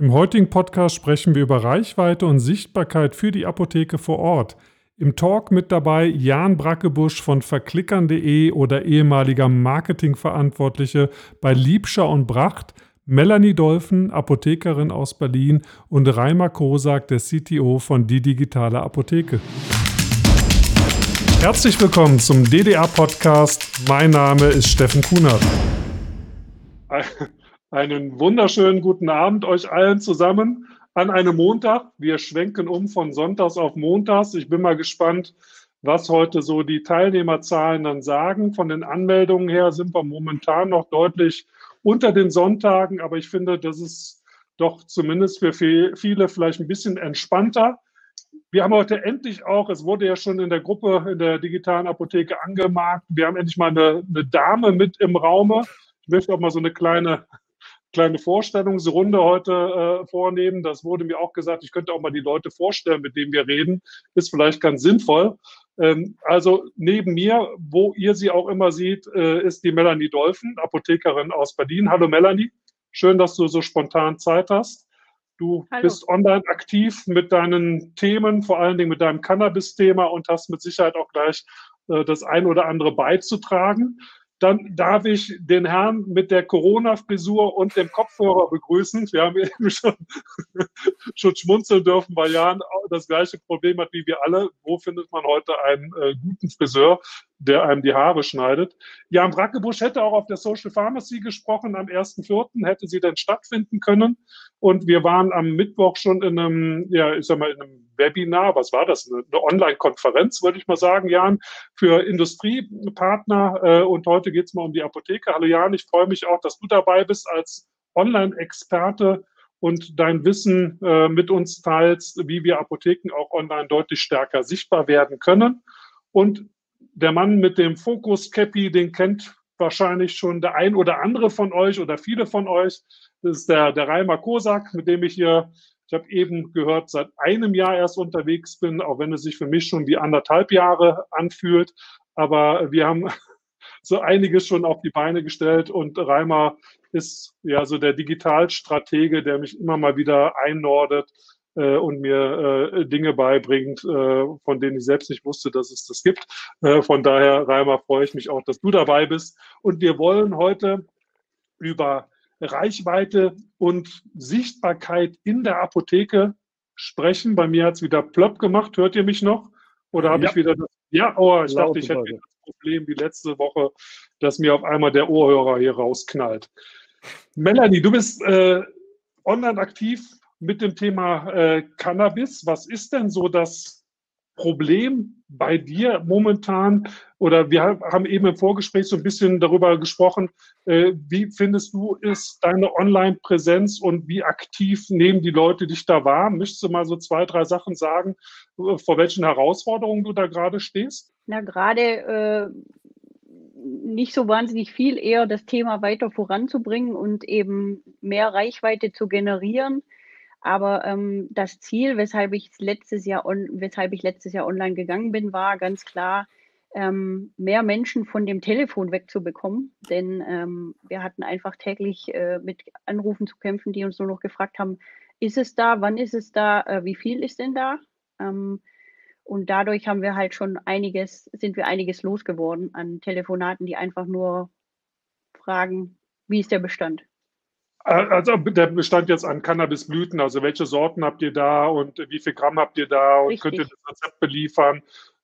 Im heutigen Podcast sprechen wir über Reichweite und Sichtbarkeit für die Apotheke vor Ort. Im Talk mit dabei Jan Brackebusch von verklickern.de oder ehemaliger Marketingverantwortliche bei Liebscher und Bracht, Melanie Dolphin, Apothekerin aus Berlin und Reimer Kosak, der CTO von Die Digitale Apotheke. Herzlich willkommen zum DDA-Podcast. Mein Name ist Steffen Kunert. Einen wunderschönen guten Abend euch allen zusammen an einem Montag. Wir schwenken um von Sonntags auf Montags. Ich bin mal gespannt, was heute so die Teilnehmerzahlen dann sagen. Von den Anmeldungen her sind wir momentan noch deutlich unter den Sonntagen, aber ich finde, das ist doch zumindest für viele vielleicht ein bisschen entspannter. Wir haben heute endlich auch, es wurde ja schon in der Gruppe in der digitalen Apotheke angemarkt, wir haben endlich mal eine, eine Dame mit im Raume. Ich möchte auch mal so eine kleine kleine Vorstellungsrunde heute äh, vornehmen. Das wurde mir auch gesagt, ich könnte auch mal die Leute vorstellen, mit denen wir reden. Ist vielleicht ganz sinnvoll. Ähm, also neben mir, wo ihr sie auch immer seht, äh, ist die Melanie Dolphin, Apothekerin aus Berlin. Hallo Melanie, schön, dass du so spontan Zeit hast. Du Hallo. bist online aktiv mit deinen Themen, vor allen Dingen mit deinem Cannabis-Thema und hast mit Sicherheit auch gleich äh, das ein oder andere beizutragen. Dann darf ich den Herrn mit der Corona-Frisur und dem Kopfhörer begrüßen. Wir haben eben schon, schon schmunzeln dürfen, weil Jan das gleiche Problem hat wie wir alle. Wo findet man heute einen äh, guten Friseur? Der einem die Haare schneidet. Jan Brackebusch hätte auch auf der Social Pharmacy gesprochen am 1.4., hätte sie denn stattfinden können. Und wir waren am Mittwoch schon in einem, ja, ich sag mal, in einem Webinar, was war das? Eine, Online-Konferenz, würde ich mal sagen, Jan, für Industriepartner. Äh, und heute geht's mal um die Apotheke. Hallo Jan, ich freue mich auch, dass du dabei bist als Online-Experte und dein Wissen äh, mit uns teilst, wie wir Apotheken auch online deutlich stärker sichtbar werden können. Und der Mann mit dem Fokus Cappy, den kennt wahrscheinlich schon der ein oder andere von euch oder viele von euch. Das ist der, der Reimer Kosak, mit dem ich hier, ich habe eben gehört, seit einem Jahr erst unterwegs bin, auch wenn es sich für mich schon wie anderthalb Jahre anfühlt. Aber wir haben so einiges schon auf die Beine gestellt und Reimer ist ja so der Digitalstratege, der mich immer mal wieder einnordet äh, und mir äh, Dinge beibringt, äh, von denen ich selbst nicht wusste, dass es das gibt. Äh, von daher, Reimer, freue ich mich auch, dass du dabei bist. Und wir wollen heute über Reichweite und Sichtbarkeit in der Apotheke sprechen. Bei mir hat es wieder plöpp gemacht. Hört ihr mich noch? Oder habe ja. ich wieder das? Ja, oh, ich dachte, ich hätte das Problem wie letzte Woche, dass mir auf einmal der Ohrhörer hier rausknallt. Melanie, du bist äh, online aktiv mit dem Thema äh, Cannabis. Was ist denn so das Problem bei dir momentan? Oder wir haben eben im Vorgespräch so ein bisschen darüber gesprochen. Äh, wie findest du ist deine Online-Präsenz und wie aktiv nehmen die Leute dich da wahr? Möchtest du mal so zwei, drei Sachen sagen, äh, vor welchen Herausforderungen du da gerade stehst? Na, gerade äh, nicht so wahnsinnig viel, eher das Thema weiter voranzubringen und eben mehr Reichweite zu generieren. Aber ähm, das Ziel, weshalb ich letztes Jahr on, weshalb ich letztes Jahr online gegangen bin, war ganz klar, ähm, mehr Menschen von dem Telefon wegzubekommen. Denn ähm, wir hatten einfach täglich äh, mit Anrufen zu kämpfen, die uns nur noch gefragt haben, ist es da, wann ist es da, äh, wie viel ist denn da? Ähm, und dadurch haben wir halt schon einiges, sind wir einiges losgeworden an Telefonaten, die einfach nur fragen, wie ist der Bestand? Also der bestand jetzt an Cannabisblüten, also welche Sorten habt ihr da und wie viel Gramm habt ihr da und Richtig. könnt ihr das Rezept beliefern?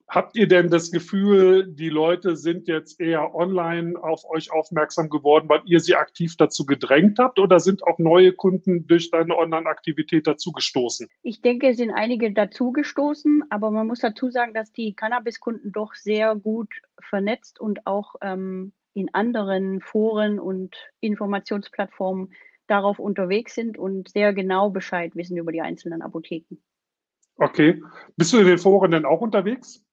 Habt ihr denn das Gefühl, die Leute sind jetzt eher online auf euch aufmerksam geworden, weil ihr sie aktiv dazu gedrängt habt oder sind auch neue Kunden durch deine Online-Aktivität dazugestoßen? Ich denke, es sind einige dazugestoßen, aber man muss dazu sagen, dass die Cannabis-Kunden doch sehr gut vernetzt und auch ähm, in anderen Foren und Informationsplattformen darauf unterwegs sind und sehr genau Bescheid wissen über die einzelnen Apotheken. Okay. Bist du in den Foren denn auch unterwegs?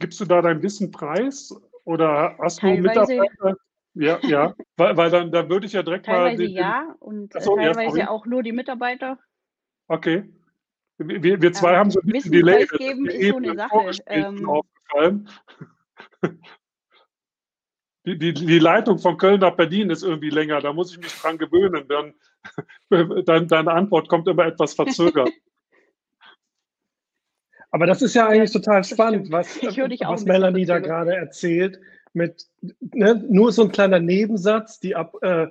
Gibst du da dein Wissen preis oder hast teilweise, du Mitarbeiter? Ja, ja, weil, weil dann, dann würde ich ja direkt teilweise mal. Teilweise ja und Achso, teilweise ja, auch nur die Mitarbeiter. Okay. Wir, wir zwei ähm, haben so ein bisschen Delay. Preisgeben ist so eine Sache. Ähm, aufgefallen. die, die, die Leitung von Köln nach Berlin ist irgendwie länger. Da muss ich mich dran gewöhnen. Dann, dann deine Antwort kommt immer etwas verzögert. Aber das ist ja eigentlich total spannend, was, was Melanie da gerade erzählt. Mit ne, nur so ein kleiner Nebensatz, die, ab, äh,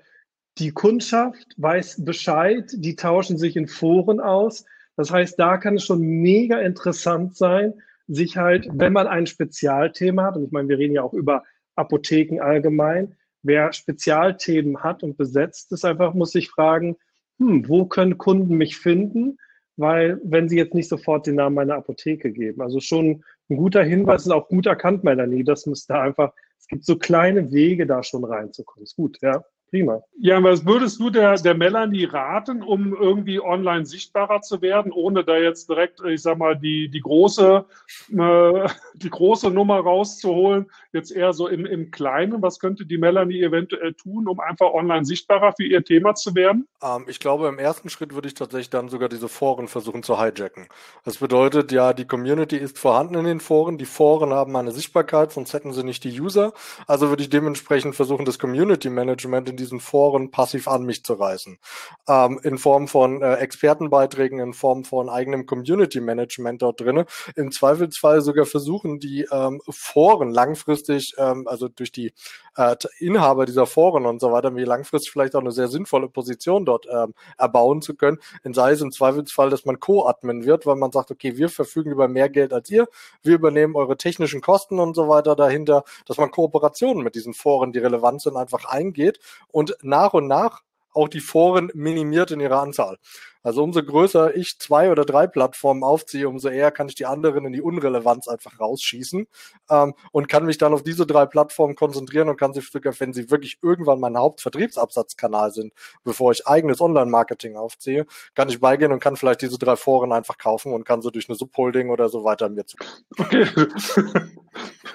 die Kundschaft weiß Bescheid, die tauschen sich in Foren aus. Das heißt, da kann es schon mega interessant sein, sich halt, wenn man ein Spezialthema hat, und ich meine, wir reden ja auch über Apotheken allgemein, wer Spezialthemen hat und besetzt ist, einfach muss sich fragen, hm, wo können Kunden mich finden? Weil, wenn sie jetzt nicht sofort den Namen meiner Apotheke geben. Also schon ein guter Hinweis und auch gut erkannt, Melanie, das müsste einfach, es gibt so kleine Wege, da schon reinzukommen. Ist gut, ja. Prima. Ja, was würdest du der, der Melanie raten, um irgendwie online sichtbarer zu werden, ohne da jetzt direkt, ich sag mal, die, die große, äh, die große Nummer rauszuholen, jetzt eher so im, im Kleinen? Was könnte die Melanie eventuell tun, um einfach online sichtbarer für ihr Thema zu werden? Ähm, ich glaube, im ersten Schritt würde ich tatsächlich dann sogar diese Foren versuchen zu hijacken. Das bedeutet ja, die Community ist vorhanden in den Foren, die Foren haben eine Sichtbarkeit, sonst hätten sie nicht die User. Also würde ich dementsprechend versuchen, das Community Management in diesen Foren passiv an mich zu reißen. Ähm, in Form von äh, Expertenbeiträgen, in Form von eigenem Community Management dort drinne. Im Zweifelsfall sogar versuchen, die ähm, Foren langfristig, ähm, also durch die äh, Inhaber dieser Foren und so weiter, mir langfristig vielleicht auch eine sehr sinnvolle Position dort ähm, erbauen zu können. In sei es im Zweifelsfall, dass man Co-Admin wird, weil man sagt, okay, wir verfügen über mehr Geld als ihr, wir übernehmen eure technischen Kosten und so weiter dahinter, dass man Kooperationen mit diesen Foren, die relevant sind, einfach eingeht und nach und nach auch die Foren minimiert in ihrer Anzahl. Also umso größer ich zwei oder drei Plattformen aufziehe, umso eher kann ich die anderen in die Unrelevanz einfach rausschießen ähm, und kann mich dann auf diese drei Plattformen konzentrieren und kann sie sogar, wenn sie wirklich irgendwann mein Hauptvertriebsabsatzkanal sind, bevor ich eigenes Online-Marketing aufziehe, kann ich beigehen und kann vielleicht diese drei Foren einfach kaufen und kann so durch eine Subholding oder so weiter mir zu. Okay.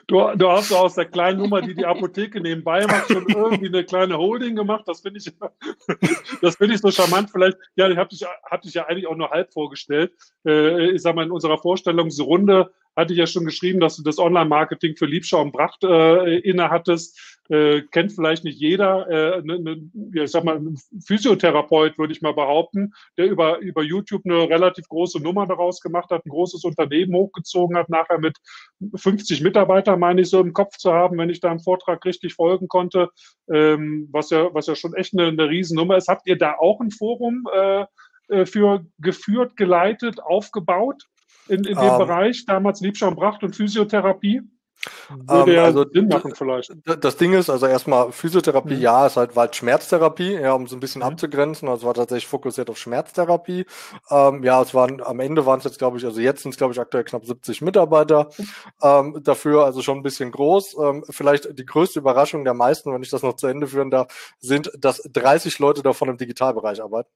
Du, du hast aus der kleinen Nummer, die die Apotheke nebenbei macht, schon irgendwie eine kleine Holding gemacht. Das finde ich, das ich so charmant. Vielleicht, ja, ich habe dich hatte ich ja eigentlich auch nur halb vorgestellt. Äh, ich sag mal, in unserer Vorstellungsrunde hatte ich ja schon geschrieben, dass du das Online-Marketing für Liebschau und Bracht äh, inne hattest. Äh, kennt vielleicht nicht jeder. Äh, ne, ne, ich sag mal, ein Physiotherapeut, würde ich mal behaupten, der über, über YouTube eine relativ große Nummer daraus gemacht hat, ein großes Unternehmen hochgezogen hat, nachher mit 50 Mitarbeitern, meine ich, so im Kopf zu haben, wenn ich da im Vortrag richtig folgen konnte, ähm, was ja, was ja schon echt eine, eine Riesennummer ist. Habt ihr da auch ein Forum äh, äh für geführt, geleitet, aufgebaut? in, in dem um, ähm. Bereich, damals Liebschau und Bracht und Physiotherapie? Würde ähm, ja also, Sinn machen vielleicht. Das Ding ist, also erstmal Physiotherapie, mhm. ja, ist halt, halt Schmerztherapie, ja, um so ein bisschen mhm. abzugrenzen. Also war tatsächlich fokussiert auf Schmerztherapie. Ähm, ja, es waren, am Ende waren es jetzt, glaube ich, also jetzt sind es, glaube ich, aktuell knapp 70 Mitarbeiter ähm, dafür, also schon ein bisschen groß. Ähm, vielleicht die größte Überraschung der meisten, wenn ich das noch zu Ende führen darf, sind, dass 30 Leute davon im Digitalbereich arbeiten.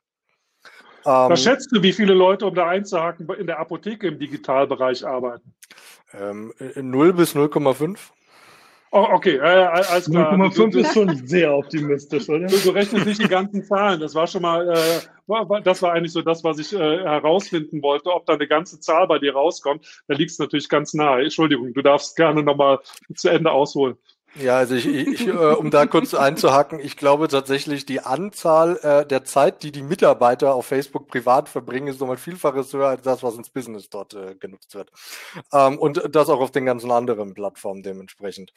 Ähm, Was schätzt du, wie viele Leute, um da einzuhaken, in der Apotheke im Digitalbereich arbeiten? Ähm, 0 bis 0,5. Oh, okay, äh, alles klar. 0,5 ist schon sehr optimistisch, oder? Du, du rechnest nicht die ganzen Zahlen. Das war schon mal, äh, das war eigentlich so das, was ich äh, herausfinden wollte, ob da eine ganze Zahl bei dir rauskommt. Da liegt es natürlich ganz nahe. Entschuldigung, du darfst gerne nochmal zu Ende ausholen. Ja, also ich, ich äh, um da kurz einzuhacken, ich glaube tatsächlich, die Anzahl äh, der Zeit, die die Mitarbeiter auf Facebook privat verbringen, ist nochmal vielfaches höher als das, was ins Business dort äh, genutzt wird. Ähm, und das auch auf den ganzen anderen Plattformen dementsprechend.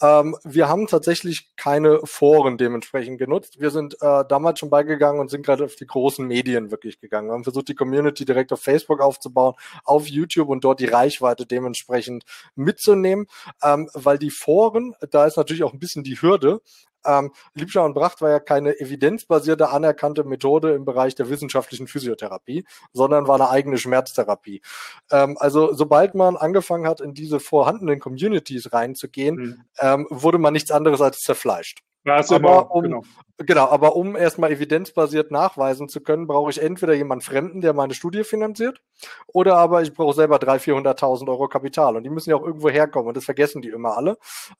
Ähm, wir haben tatsächlich keine Foren dementsprechend genutzt. Wir sind äh, damals schon beigegangen und sind gerade auf die großen Medien wirklich gegangen. Wir haben versucht, die Community direkt auf Facebook aufzubauen, auf YouTube und dort die Reichweite dementsprechend mitzunehmen, ähm, weil die Foren da ist natürlich auch ein bisschen die Hürde. Ähm, Liebscher und Bracht war ja keine evidenzbasierte, anerkannte Methode im Bereich der wissenschaftlichen Physiotherapie, sondern war eine eigene Schmerztherapie. Ähm, also sobald man angefangen hat, in diese vorhandenen Communities reinzugehen, mhm. ähm, wurde man nichts anderes als zerfleischt. Ja, aber um, genau. genau, aber um erstmal evidenzbasiert nachweisen zu können, brauche ich entweder jemanden Fremden, der meine Studie finanziert, oder aber ich brauche selber 300.000, 400.000 Euro Kapital. Und die müssen ja auch irgendwo herkommen und das vergessen die immer alle.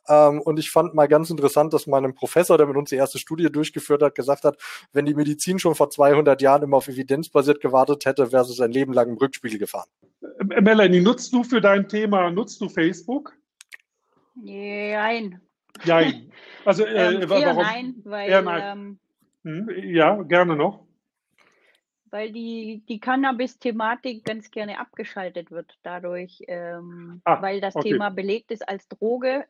Ähm, und ich fand mal ganz interessant, dass mein Professor, der mit uns die erste Studie durchgeführt hat, gesagt hat, wenn die Medizin schon vor 200 Jahren immer auf evidenzbasiert gewartet hätte, wäre es sein Leben lang im Rückspiegel gefahren. Melanie, nutzt du für dein Thema, nutzt du Facebook? Nein. Ja, also äh, ähm, warum? nein, weil eher nein. Ähm, hm, ja, gerne noch weil die, die Cannabis-Thematik ganz gerne abgeschaltet wird dadurch, ähm, ah, weil das okay. Thema belegt ist als Droge.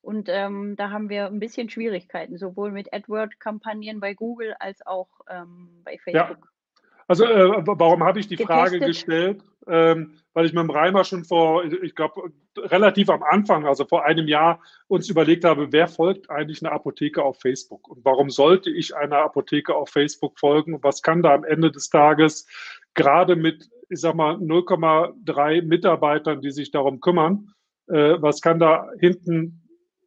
Und ähm, da haben wir ein bisschen Schwierigkeiten, sowohl mit AdWord-Kampagnen bei Google als auch ähm, bei Facebook. Ja. Also äh, warum habe ich die Getestet. Frage gestellt? Ähm, weil ich mit dem Reimer schon vor, ich glaube, relativ am Anfang, also vor einem Jahr, uns überlegt habe, wer folgt eigentlich einer Apotheke auf Facebook? Und warum sollte ich einer Apotheke auf Facebook folgen? Und was kann da am Ende des Tages gerade mit, ich sag mal, 0,3 Mitarbeitern, die sich darum kümmern, äh, was kann da hinten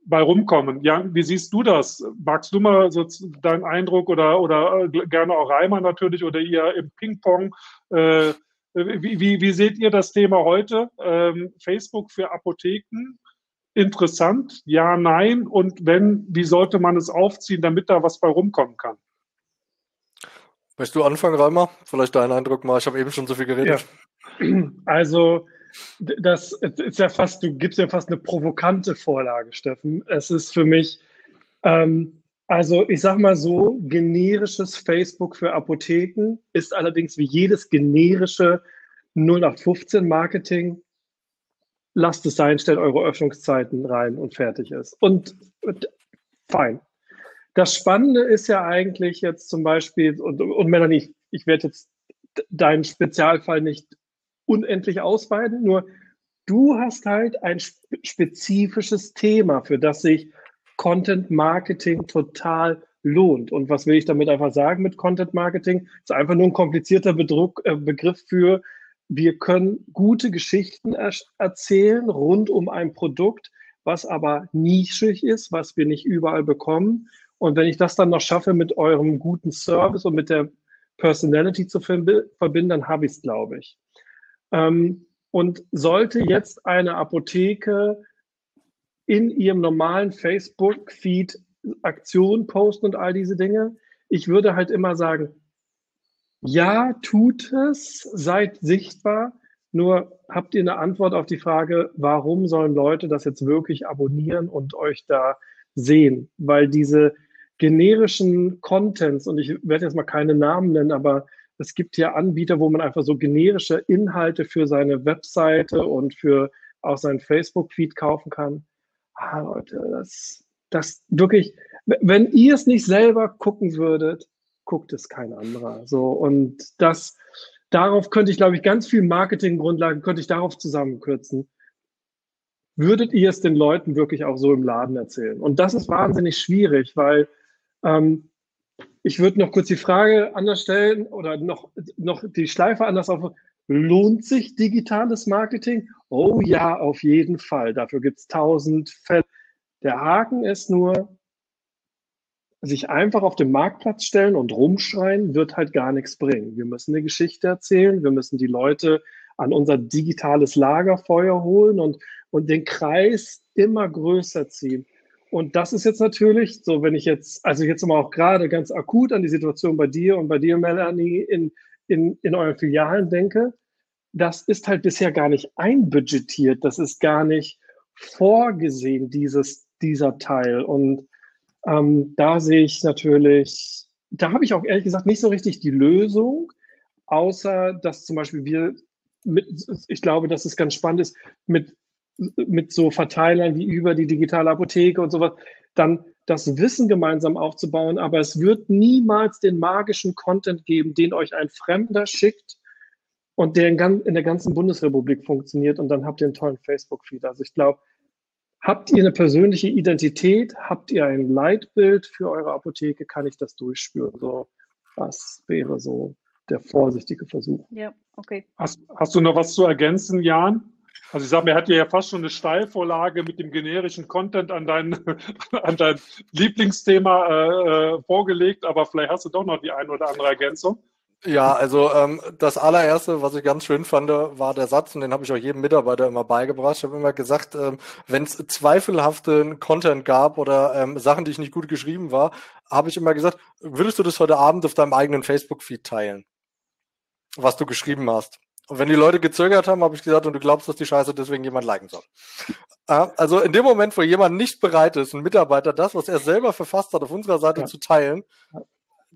bei rumkommen. Jan, wie siehst du das? Magst du mal so deinen Eindruck oder, oder äh, gerne auch Reimer natürlich oder ihr im Ping-Pong? Äh, wie, wie, wie, seht ihr das Thema heute? Ähm, Facebook für Apotheken? Interessant? Ja, nein? Und wenn, wie sollte man es aufziehen, damit da was bei rumkommen kann? Möchtest du anfangen, Reimer? Vielleicht deinen Eindruck mal. Ich habe eben schon so viel geredet. Ja. Also, das ist ja fast, du gibst ja fast eine provokante Vorlage, Steffen. Es ist für mich, ähm, also ich sag mal so, generisches Facebook für Apotheken ist allerdings wie jedes generische 0815 Marketing. Lasst es sein, stellt eure Öffnungszeiten rein und fertig ist. Und, fein. Das Spannende ist ja eigentlich jetzt zum Beispiel, und, und Melanie, ich werde jetzt deinen Spezialfall nicht unendlich ausweiten, nur du hast halt ein spezifisches Thema, für das sich Content Marketing total lohnt. Und was will ich damit einfach sagen mit Content Marketing? Das ist einfach nur ein komplizierter Bedruck, äh, Begriff für, wir können gute Geschichten er erzählen rund um ein Produkt, was aber nischig ist, was wir nicht überall bekommen. Und wenn ich das dann noch schaffe, mit eurem guten Service und mit der Personality zu verbinden, dann habe ich es, glaube ich. Ähm, und sollte jetzt eine Apotheke in ihrem normalen Facebook-Feed Aktionen posten und all diese Dinge, ich würde halt immer sagen, ja, tut es, seid sichtbar, nur habt ihr eine Antwort auf die Frage, warum sollen Leute das jetzt wirklich abonnieren und euch da sehen? Weil diese generischen Contents, und ich werde jetzt mal keine Namen nennen, aber es gibt ja Anbieter, wo man einfach so generische Inhalte für seine Webseite und für auch seinen Facebook-Feed kaufen kann. Ah, Leute, das, das wirklich, wenn ihr es nicht selber gucken würdet, guckt es kein anderer. So, und das, darauf könnte ich, glaube ich, ganz viel Marketinggrundlagen könnte ich darauf zusammenkürzen. Würdet ihr es den Leuten wirklich auch so im Laden erzählen? Und das ist wahnsinnig schwierig, weil ähm, ich würde noch kurz die Frage anders stellen oder noch, noch die Schleife anders auf. Lohnt sich digitales Marketing? Oh ja, auf jeden Fall. Dafür gibt es tausend Fälle. Der Haken ist nur, sich einfach auf den Marktplatz stellen und rumschreien, wird halt gar nichts bringen. Wir müssen eine Geschichte erzählen, wir müssen die Leute an unser digitales Lagerfeuer holen und, und den Kreis immer größer ziehen. Und das ist jetzt natürlich so, wenn ich jetzt, also jetzt mal auch gerade ganz akut an die Situation bei dir und bei dir, Melanie, in, in, in euren Filialen denke, das ist halt bisher gar nicht einbudgetiert, das ist gar nicht vorgesehen, dieses, dieser Teil. Und ähm, da sehe ich natürlich, da habe ich auch ehrlich gesagt nicht so richtig die Lösung, außer dass zum Beispiel wir mit, ich glaube, dass es ganz spannend ist, mit mit so Verteilern wie über die digitale Apotheke und sowas, dann das Wissen gemeinsam aufzubauen. Aber es wird niemals den magischen Content geben, den euch ein Fremder schickt und der in, der ganzen Bundesrepublik funktioniert und dann habt ihr einen tollen Facebook-Feed. Also ich glaube, habt ihr eine persönliche Identität, habt ihr ein Leitbild für eure Apotheke, kann ich das durchspüren. So, was wäre so der vorsichtige Versuch. Ja, okay. Hast, hast du noch was zu ergänzen, Jan? Also ich sage, mir hat dir ja fast schon eine Steilvorlage mit dem generischen Content an dein, an dein Lieblingsthema äh, äh, vorgelegt, aber vielleicht hast du doch noch die eine oder andere Ergänzung. Ja, also ähm, das allererste, was ich ganz schön fand, war der Satz, und den habe ich auch jedem Mitarbeiter immer beigebracht. Ich habe immer gesagt, ähm, wenn es zweifelhaften Content gab oder ähm, Sachen, die ich nicht gut geschrieben war, habe ich immer gesagt, würdest du das heute Abend auf deinem eigenen Facebook-Feed teilen, was du geschrieben hast? Und wenn die Leute gezögert haben, habe ich gesagt, und du glaubst, dass die Scheiße deswegen jemand liken soll. Also in dem Moment, wo jemand nicht bereit ist, ein Mitarbeiter das, was er selber verfasst hat, auf unserer Seite ja. zu teilen,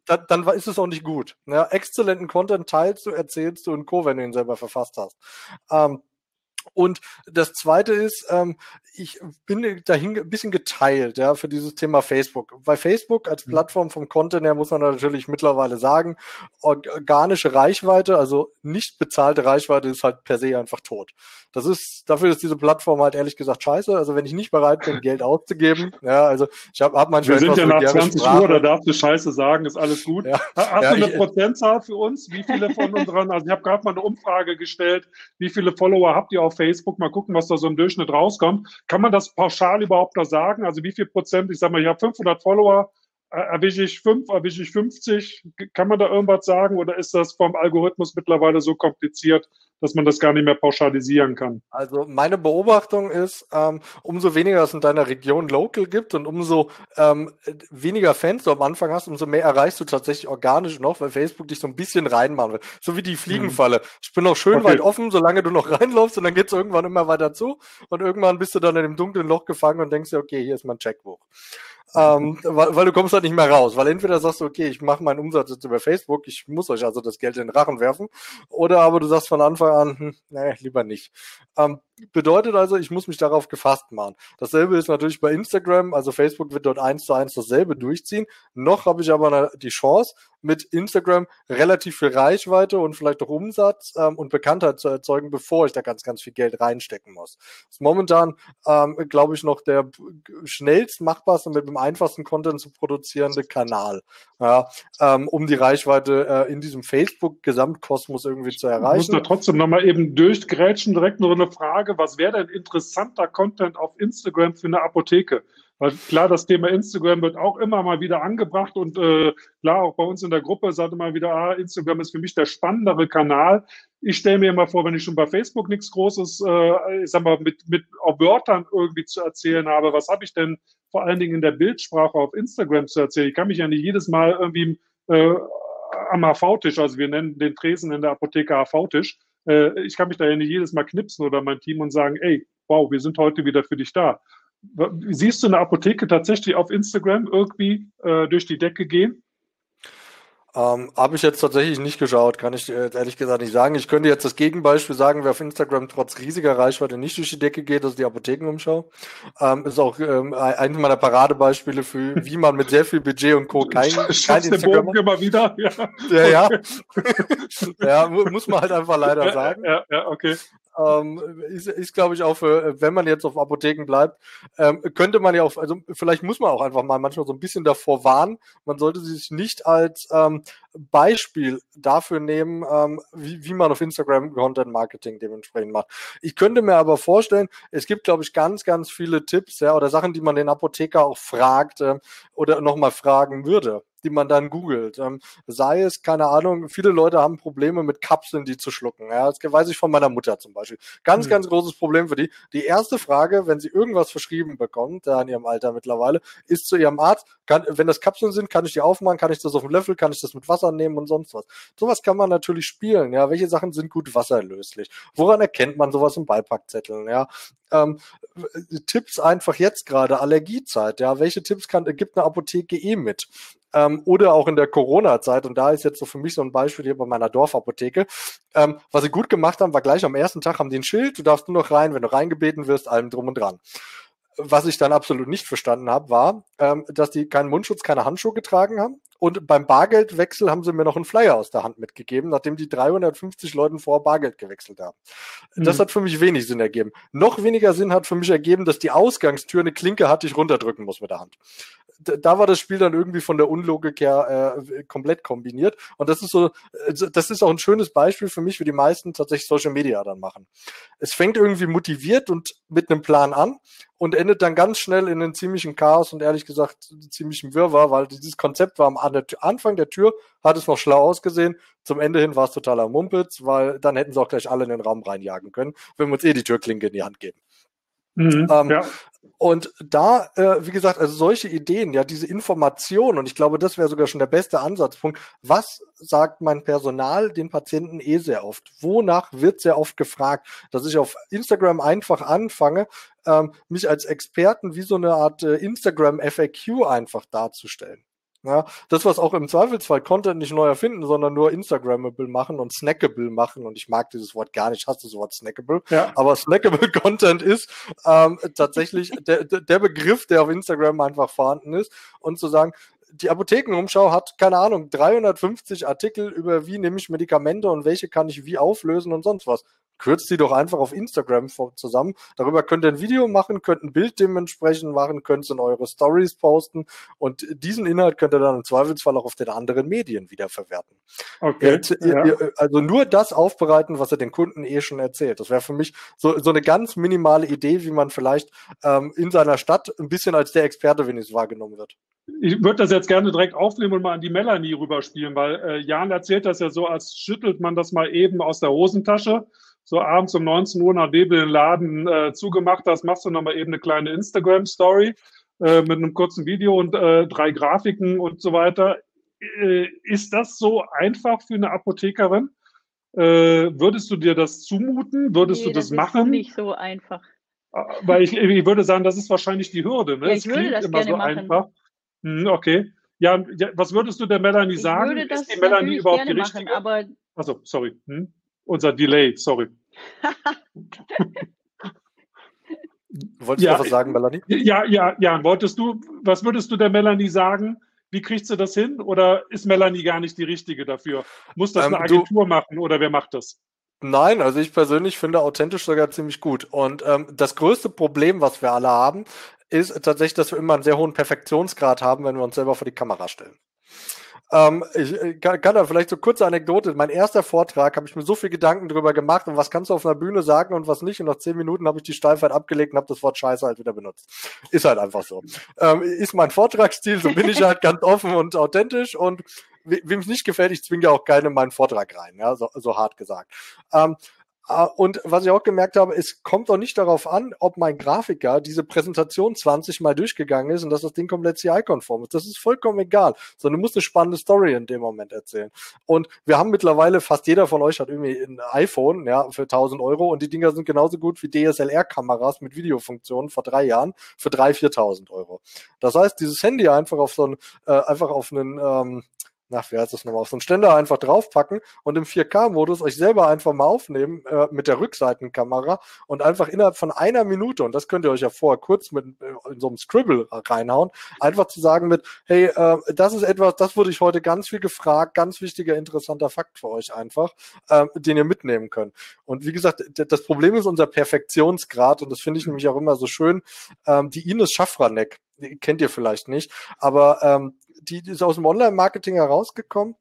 dann, dann ist es auch nicht gut. Ja, exzellenten Content teilst du, erzählst du und Co., wenn du ihn selber verfasst hast. Ähm, und das zweite ist, ähm, ich bin dahin ein bisschen geteilt, ja, für dieses Thema Facebook. Bei Facebook als mhm. Plattform vom Content her muss man natürlich mittlerweile sagen, organische Reichweite, also nicht bezahlte Reichweite ist halt per se einfach tot. Das ist, dafür ist diese Plattform halt ehrlich gesagt scheiße. Also wenn ich nicht bereit bin, Geld auszugeben, ja, also ich habe hab manchmal. Wir sind ja nach 20 Sprache. Uhr, da darfst du Scheiße sagen, ist alles gut. Ja. Hast ja, du eine ich, Prozentzahl für uns? Wie viele von unseren, also ich habe gerade mal eine Umfrage gestellt, wie viele Follower habt ihr auf Facebook? Mal gucken, was da so im Durchschnitt rauskommt. Kann man das pauschal überhaupt noch sagen? Also wie viel Prozent? Ich sag mal, ich habe 500 Follower. Erwische ich fünf, erwische ich 50? Kann man da irgendwas sagen oder ist das vom Algorithmus mittlerweile so kompliziert, dass man das gar nicht mehr pauschalisieren kann. Also meine Beobachtung ist, ähm, umso weniger es in deiner Region Local gibt und umso ähm, weniger Fans du am Anfang hast, umso mehr erreichst du tatsächlich organisch noch, weil Facebook dich so ein bisschen reinmachen will. So wie die Fliegenfalle. Hm. Ich bin noch schön okay. weit offen, solange du noch reinläufst und dann geht's irgendwann immer weiter zu und irgendwann bist du dann in dem dunklen Loch gefangen und denkst dir, okay, hier ist mein Checkbuch ähm, weil, weil, du kommst halt nicht mehr raus. Weil entweder sagst du, okay, ich mache meinen Umsatz jetzt über Facebook, ich muss euch also das Geld in den Rachen werfen, oder aber du sagst von Anfang an, hm, nee, lieber nicht. Ähm, bedeutet also, ich muss mich darauf gefasst machen. Dasselbe ist natürlich bei Instagram, also Facebook wird dort eins zu eins dasselbe durchziehen. Noch habe ich aber die Chance, mit Instagram relativ viel Reichweite und vielleicht auch Umsatz ähm, und Bekanntheit zu erzeugen, bevor ich da ganz, ganz viel Geld reinstecken muss. Das ist momentan, ähm, glaube ich, noch der schnellst machbarste mit dem einfachsten Content zu produzierende Kanal, ja, ähm, um die Reichweite äh, in diesem Facebook-Gesamtkosmos irgendwie zu erreichen. Ich muss da trotzdem nochmal eben durchgrätschen, direkt noch eine Frage, was wäre denn interessanter Content auf Instagram für eine Apotheke? Weil klar, das Thema Instagram wird auch immer mal wieder angebracht und äh, klar, auch bei uns in der Gruppe sagt immer wieder, ah, Instagram ist für mich der spannendere Kanal. Ich stelle mir immer vor, wenn ich schon bei Facebook nichts Großes, äh, ich sag mal, mit, mit Wörtern irgendwie zu erzählen habe, was habe ich denn vor allen Dingen in der Bildsprache auf Instagram zu erzählen? Ich kann mich ja nicht jedes Mal irgendwie äh, am HV-Tisch, also wir nennen den Tresen in der Apotheke HV-Tisch, äh, ich kann mich da ja nicht jedes Mal knipsen oder mein Team und sagen, ey, wow, wir sind heute wieder für dich da. Siehst du eine Apotheke tatsächlich auf Instagram irgendwie äh, durch die Decke gehen? Ähm, Habe ich jetzt tatsächlich nicht geschaut, kann ich ehrlich gesagt nicht sagen. Ich könnte jetzt das Gegenbeispiel sagen, wer auf Instagram trotz riesiger Reichweite nicht durch die Decke geht, das ist die Apothekenumschau. Ähm, ist auch ähm, eines meiner Paradebeispiele für, wie man mit sehr viel Budget und Co. kein, kein Instagram Bogen immer wieder. Ja, ja. ja. ja muss man halt einfach leider sagen. Ja, ja, okay ähm, ist, ist glaube ich auch für, wenn man jetzt auf Apotheken bleibt, ähm, könnte man ja auch, also vielleicht muss man auch einfach mal manchmal so ein bisschen davor warnen. Man sollte sich nicht als ähm, Beispiel dafür nehmen, ähm, wie, wie man auf Instagram Content Marketing dementsprechend macht. Ich könnte mir aber vorstellen, es gibt, glaube ich, ganz, ganz viele Tipps, ja, oder Sachen, die man den Apotheker auch fragt äh, oder nochmal fragen würde die man dann googelt. Ähm, sei es, keine Ahnung, viele Leute haben Probleme mit Kapseln, die zu schlucken. Ja, das weiß ich von meiner Mutter zum Beispiel. Ganz, mhm. ganz großes Problem für die. Die erste Frage, wenn sie irgendwas verschrieben bekommt, ja, in ihrem Alter mittlerweile, ist zu ihrem Arzt, kann, wenn das Kapseln sind, kann ich die aufmachen, kann ich das auf dem Löffel, kann ich das mit Wasser nehmen und sonst was. Sowas kann man natürlich spielen. Ja, welche Sachen sind gut wasserlöslich? Woran erkennt man sowas im Beipackzetteln? Ja, ähm, Tipps einfach jetzt gerade, Allergiezeit, ja, welche Tipps kann, gibt eine Apotheke eh mit? Ähm, oder auch in der Corona-Zeit, und da ist jetzt so für mich so ein Beispiel hier bei meiner Dorfapotheke, ähm, was sie gut gemacht haben, war gleich am ersten Tag haben die ein Schild, du darfst nur noch rein, wenn du reingebeten wirst, allem drum und dran. Was ich dann absolut nicht verstanden habe, war, ähm, dass die keinen Mundschutz, keine Handschuhe getragen haben. Und beim Bargeldwechsel haben sie mir noch einen Flyer aus der Hand mitgegeben, nachdem die 350 Leuten vor Bargeld gewechselt haben. Mhm. Das hat für mich wenig Sinn ergeben. Noch weniger Sinn hat für mich ergeben, dass die Ausgangstür eine Klinke hat, die ich runterdrücken muss mit der Hand da war das Spiel dann irgendwie von der Unlogik her äh, komplett kombiniert. Und das ist so, äh, das ist auch ein schönes Beispiel für mich, wie die meisten tatsächlich Social Media dann machen. Es fängt irgendwie motiviert und mit einem Plan an und endet dann ganz schnell in einem ziemlichen Chaos und ehrlich gesagt ziemlichen Wirrwarr, weil dieses Konzept war am Anfang der Tür, hat es noch schlau ausgesehen, zum Ende hin war es totaler Mumpitz, weil dann hätten sie auch gleich alle in den Raum reinjagen können, wenn wir uns eh die Türklinke in die Hand geben. Mhm, ähm, ja. Und da, äh, wie gesagt, also solche Ideen, ja, diese Information, und ich glaube, das wäre sogar schon der beste Ansatzpunkt. Was sagt mein Personal den Patienten eh sehr oft? Wonach wird sehr oft gefragt? Dass ich auf Instagram einfach anfange, ähm, mich als Experten wie so eine Art äh, Instagram FAQ einfach darzustellen. Ja, das, was auch im Zweifelsfall Content nicht neu erfinden, sondern nur Instagrammable machen und snackable machen. Und ich mag dieses Wort gar nicht, ich hasse das Wort snackable. Ja. Aber snackable Content ist ähm, tatsächlich der, der Begriff, der auf Instagram einfach vorhanden ist. Und zu sagen, die Apothekenumschau hat, keine Ahnung, 350 Artikel über wie nehme ich Medikamente und welche kann ich wie auflösen und sonst was kürzt die doch einfach auf Instagram zusammen. Darüber könnt ihr ein Video machen, könnt ein Bild dementsprechend machen, könnt es in eure Stories posten und diesen Inhalt könnt ihr dann im Zweifelsfall auch auf den anderen Medien wiederverwerten. Okay. Ja. also nur das aufbereiten, was er den Kunden eh schon erzählt. Das wäre für mich so, so eine ganz minimale Idee, wie man vielleicht ähm, in seiner Stadt ein bisschen als der Experte wenigstens wahrgenommen wird. Ich würde das jetzt gerne direkt aufnehmen und mal an die Melanie rüberspielen, weil äh, Jan erzählt das ja so, als schüttelt man das mal eben aus der Hosentasche so abends um 19 Uhr, nachdem du den Laden äh, zugemacht hast, machst du nochmal eben eine kleine Instagram-Story äh, mit einem kurzen Video und äh, drei Grafiken und so weiter. Äh, ist das so einfach für eine Apothekerin? Äh, würdest du dir das zumuten? Würdest nee, du das, das machen? Nicht so einfach. Äh, weil ich, ich würde sagen, das ist wahrscheinlich die Hürde. Ne? Ja, ich es würde das immer gerne so machen. einfach. Hm, okay. Ja, was würdest du der Melanie sagen? Ich würde das ist die Melanie überhaupt die richtige? Machen, aber Achso, sorry. Hm? Unser Delay, sorry. Wolltest ja, du was sagen, Melanie? Ja, ja, ja. Wolltest du, was würdest du der Melanie sagen? Wie kriegst du das hin? Oder ist Melanie gar nicht die richtige dafür? Muss das ähm, eine Agentur du, machen oder wer macht das? Nein, also ich persönlich finde authentisch sogar ziemlich gut. Und ähm, das größte Problem, was wir alle haben, ist tatsächlich, dass wir immer einen sehr hohen Perfektionsgrad haben, wenn wir uns selber vor die Kamera stellen. Ähm, ich äh, kann, kann da vielleicht so kurze Anekdote. Mein erster Vortrag habe ich mir so viel Gedanken drüber gemacht und was kannst du auf einer Bühne sagen und was nicht. Und nach zehn Minuten habe ich die Steifheit abgelegt und habe das Wort Scheiße halt wieder benutzt. Ist halt einfach so. Ähm, ist mein Vortragsstil, so bin ich halt ganz offen und authentisch und wem es nicht gefällt, ich zwinge ja auch keine in meinen Vortrag rein, ja, so, so hart gesagt. Ähm, und was ich auch gemerkt habe, es kommt doch nicht darauf an, ob mein Grafiker diese Präsentation 20 Mal durchgegangen ist und dass das Ding komplett CI-konform ist. Das ist vollkommen egal, sondern du musst eine spannende Story in dem Moment erzählen. Und wir haben mittlerweile, fast jeder von euch hat irgendwie ein iPhone, ja, für 1000 Euro und die Dinger sind genauso gut wie DSLR-Kameras mit Videofunktionen vor drei Jahren für 3.000, 4.000 Euro. Das heißt, dieses Handy einfach auf so ein, äh, einfach auf einen, ähm, nach, wie heißt das nochmal, auf so einen Ständer einfach draufpacken und im 4K-Modus euch selber einfach mal aufnehmen äh, mit der Rückseitenkamera und einfach innerhalb von einer Minute, und das könnt ihr euch ja vorher kurz mit äh, in so einem Scribble reinhauen, einfach zu sagen mit, hey, äh, das ist etwas, das wurde ich heute ganz viel gefragt, ganz wichtiger, interessanter Fakt für euch einfach, äh, den ihr mitnehmen könnt. Und wie gesagt, das Problem ist unser Perfektionsgrad und das finde ich nämlich auch immer so schön. Ähm, die Ines Schaffranek, kennt ihr vielleicht nicht, aber ähm, die, die ist aus dem Online-Marketing herausgekommen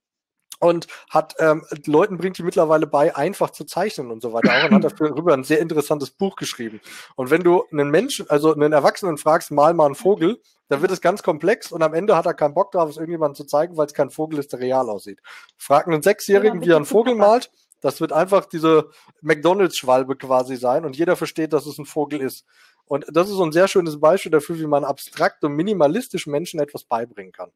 und hat ähm, Leuten bringt die mittlerweile bei, einfach zu zeichnen und so weiter. Auch und hat darüber ein sehr interessantes Buch geschrieben. Und wenn du einen Menschen, also einen Erwachsenen fragst, mal mal einen Vogel, dann wird es ganz komplex und am Ende hat er keinen Bock darauf, es irgendjemandem zu zeigen, weil es kein Vogel ist, der real aussieht. Frag einen Sechsjährigen, ja, wie er einen Vogel malt. Das wird einfach diese McDonalds-Schwalbe quasi sein und jeder versteht, dass es ein Vogel ist. Und das ist so ein sehr schönes Beispiel dafür, wie man abstrakt und minimalistisch Menschen etwas beibringen kann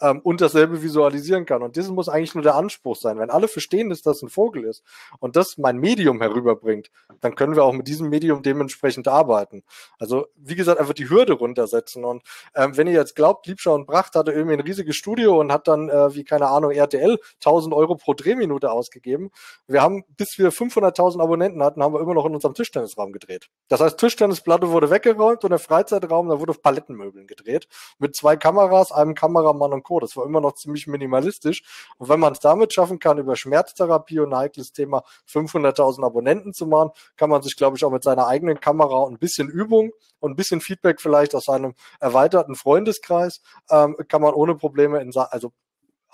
ähm, und dasselbe visualisieren kann. Und das muss eigentlich nur der Anspruch sein. Wenn alle verstehen, dass das ein Vogel ist und das mein Medium herüberbringt, dann können wir auch mit diesem Medium dementsprechend arbeiten. Also wie gesagt, einfach die Hürde runtersetzen. Und ähm, wenn ihr jetzt glaubt, Liebschau und Bracht hatte irgendwie ein riesiges Studio und hat dann, äh, wie keine Ahnung, RTL 1000 Euro pro Drehminute ausgegeben. Wir haben, bis wir 500.000 Abonnenten hatten, haben wir immer noch in unserem Tischtennisraum gedreht. Das heißt, Tischtennisplatte wurde weggeräumt und der Freizeitraum, da wurde auf Palettenmöbeln gedreht. Mit zwei Kameras, einem Kamera Kameramann und Co. Das war immer noch ziemlich minimalistisch. Und wenn man es damit schaffen kann, über Schmerztherapie und ein heikles Thema 500.000 Abonnenten zu machen, kann man sich, glaube ich, auch mit seiner eigenen Kamera und ein bisschen Übung und ein bisschen Feedback vielleicht aus seinem erweiterten Freundeskreis, ähm, kann man ohne Probleme in, also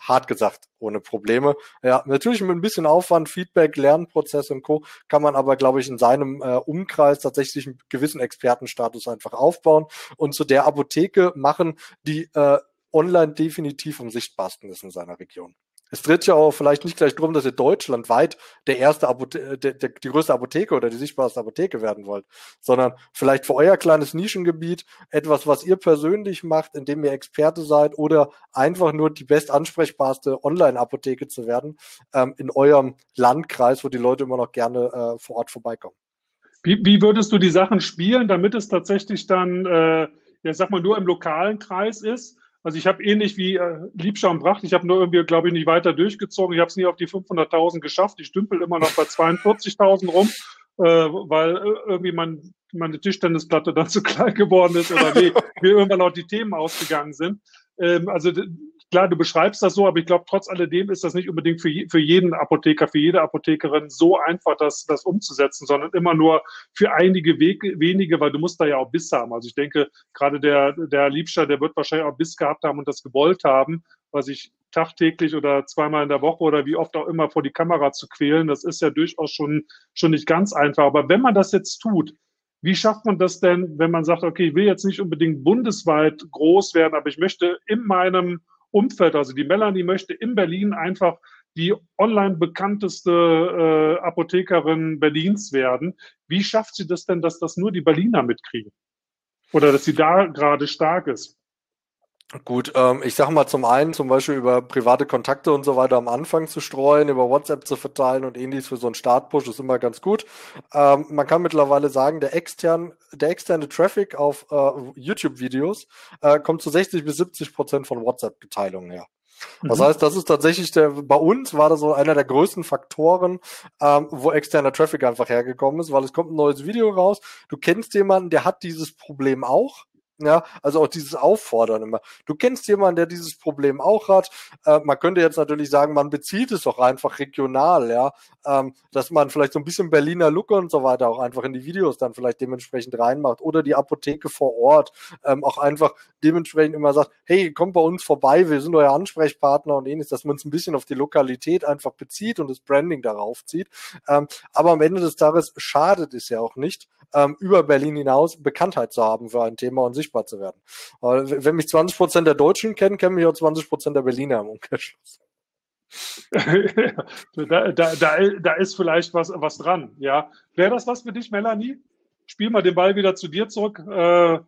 hart gesagt, ohne Probleme. Ja, natürlich mit ein bisschen Aufwand, Feedback, Lernprozess und Co. kann man aber, glaube ich, in seinem äh, Umkreis tatsächlich einen gewissen Expertenstatus einfach aufbauen und zu der Apotheke machen, die äh, online definitiv am sichtbarsten ist in seiner Region. Es dreht ja auch vielleicht nicht gleich darum, dass ihr deutschlandweit der erste Apothe der, der, die größte Apotheke oder die sichtbarste Apotheke werden wollt, sondern vielleicht für euer kleines Nischengebiet etwas, was ihr persönlich macht, indem ihr Experte seid oder einfach nur die bestansprechbarste Online-Apotheke zu werden ähm, in eurem Landkreis, wo die Leute immer noch gerne äh, vor Ort vorbeikommen. Wie, wie würdest du die Sachen spielen, damit es tatsächlich dann, äh, ja, sag mal, nur im lokalen Kreis ist? Also ich habe ähnlich wie äh, Liebscher und Bracht, ich habe nur irgendwie, glaube ich, nicht weiter durchgezogen. Ich habe es nie auf die 500.000 geschafft. Ich dümpel immer noch bei 42.000 rum, äh, weil äh, irgendwie mein, meine Tischtennisplatte dann zu klein geworden ist oder nee, mir irgendwann auch die Themen ausgegangen sind. Ähm, also klar, du beschreibst das so, aber ich glaube, trotz alledem ist das nicht unbedingt für, für jeden Apotheker, für jede Apothekerin so einfach, das, das umzusetzen, sondern immer nur für einige Wege, wenige, weil du musst da ja auch Biss haben. Also ich denke, gerade der, der Liebster, der wird wahrscheinlich auch Biss gehabt haben und das gewollt haben, was ich tagtäglich oder zweimal in der Woche oder wie oft auch immer vor die Kamera zu quälen, das ist ja durchaus schon, schon nicht ganz einfach. Aber wenn man das jetzt tut, wie schafft man das denn, wenn man sagt, okay, ich will jetzt nicht unbedingt bundesweit groß werden, aber ich möchte in meinem Umfeld, also die Melanie möchte in Berlin einfach die online bekannteste äh, Apothekerin Berlins werden. Wie schafft sie das denn, dass das nur die Berliner mitkriegen? Oder dass sie da gerade stark ist? Gut, ähm, ich sage mal zum einen zum Beispiel über private Kontakte und so weiter am Anfang zu streuen, über WhatsApp zu verteilen und ähnliches für so einen Startpush ist immer ganz gut. Ähm, man kann mittlerweile sagen, der, extern, der externe Traffic auf äh, YouTube-Videos äh, kommt zu 60 bis 70 Prozent von WhatsApp-Geteilungen her. Das mhm. heißt, das ist tatsächlich der, bei uns war das so einer der größten Faktoren, ähm, wo externer Traffic einfach hergekommen ist, weil es kommt ein neues Video raus. Du kennst jemanden, der hat dieses Problem auch ja, also auch dieses Auffordern immer. Du kennst jemanden, der dieses Problem auch hat. Äh, man könnte jetzt natürlich sagen, man bezieht es doch einfach regional, ja, ähm, dass man vielleicht so ein bisschen Berliner Look und so weiter auch einfach in die Videos dann vielleicht dementsprechend reinmacht oder die Apotheke vor Ort ähm, auch einfach dementsprechend immer sagt, hey, kommt bei uns vorbei, wir sind euer Ansprechpartner und ähnliches, dass man es ein bisschen auf die Lokalität einfach bezieht und das Branding darauf zieht. Ähm, aber am Ende des Tages schadet es ja auch nicht, ähm, über Berlin hinaus Bekanntheit zu haben für ein Thema und sichtbar zu werden. Aber wenn mich 20 Prozent der Deutschen kennen, kennen mich auch 20 Prozent der Berliner im Umkehrschluss. da, da, da, da ist vielleicht was, was dran, ja. Wäre das was für dich, Melanie? Spiel mal den Ball wieder zu dir zurück. Äh,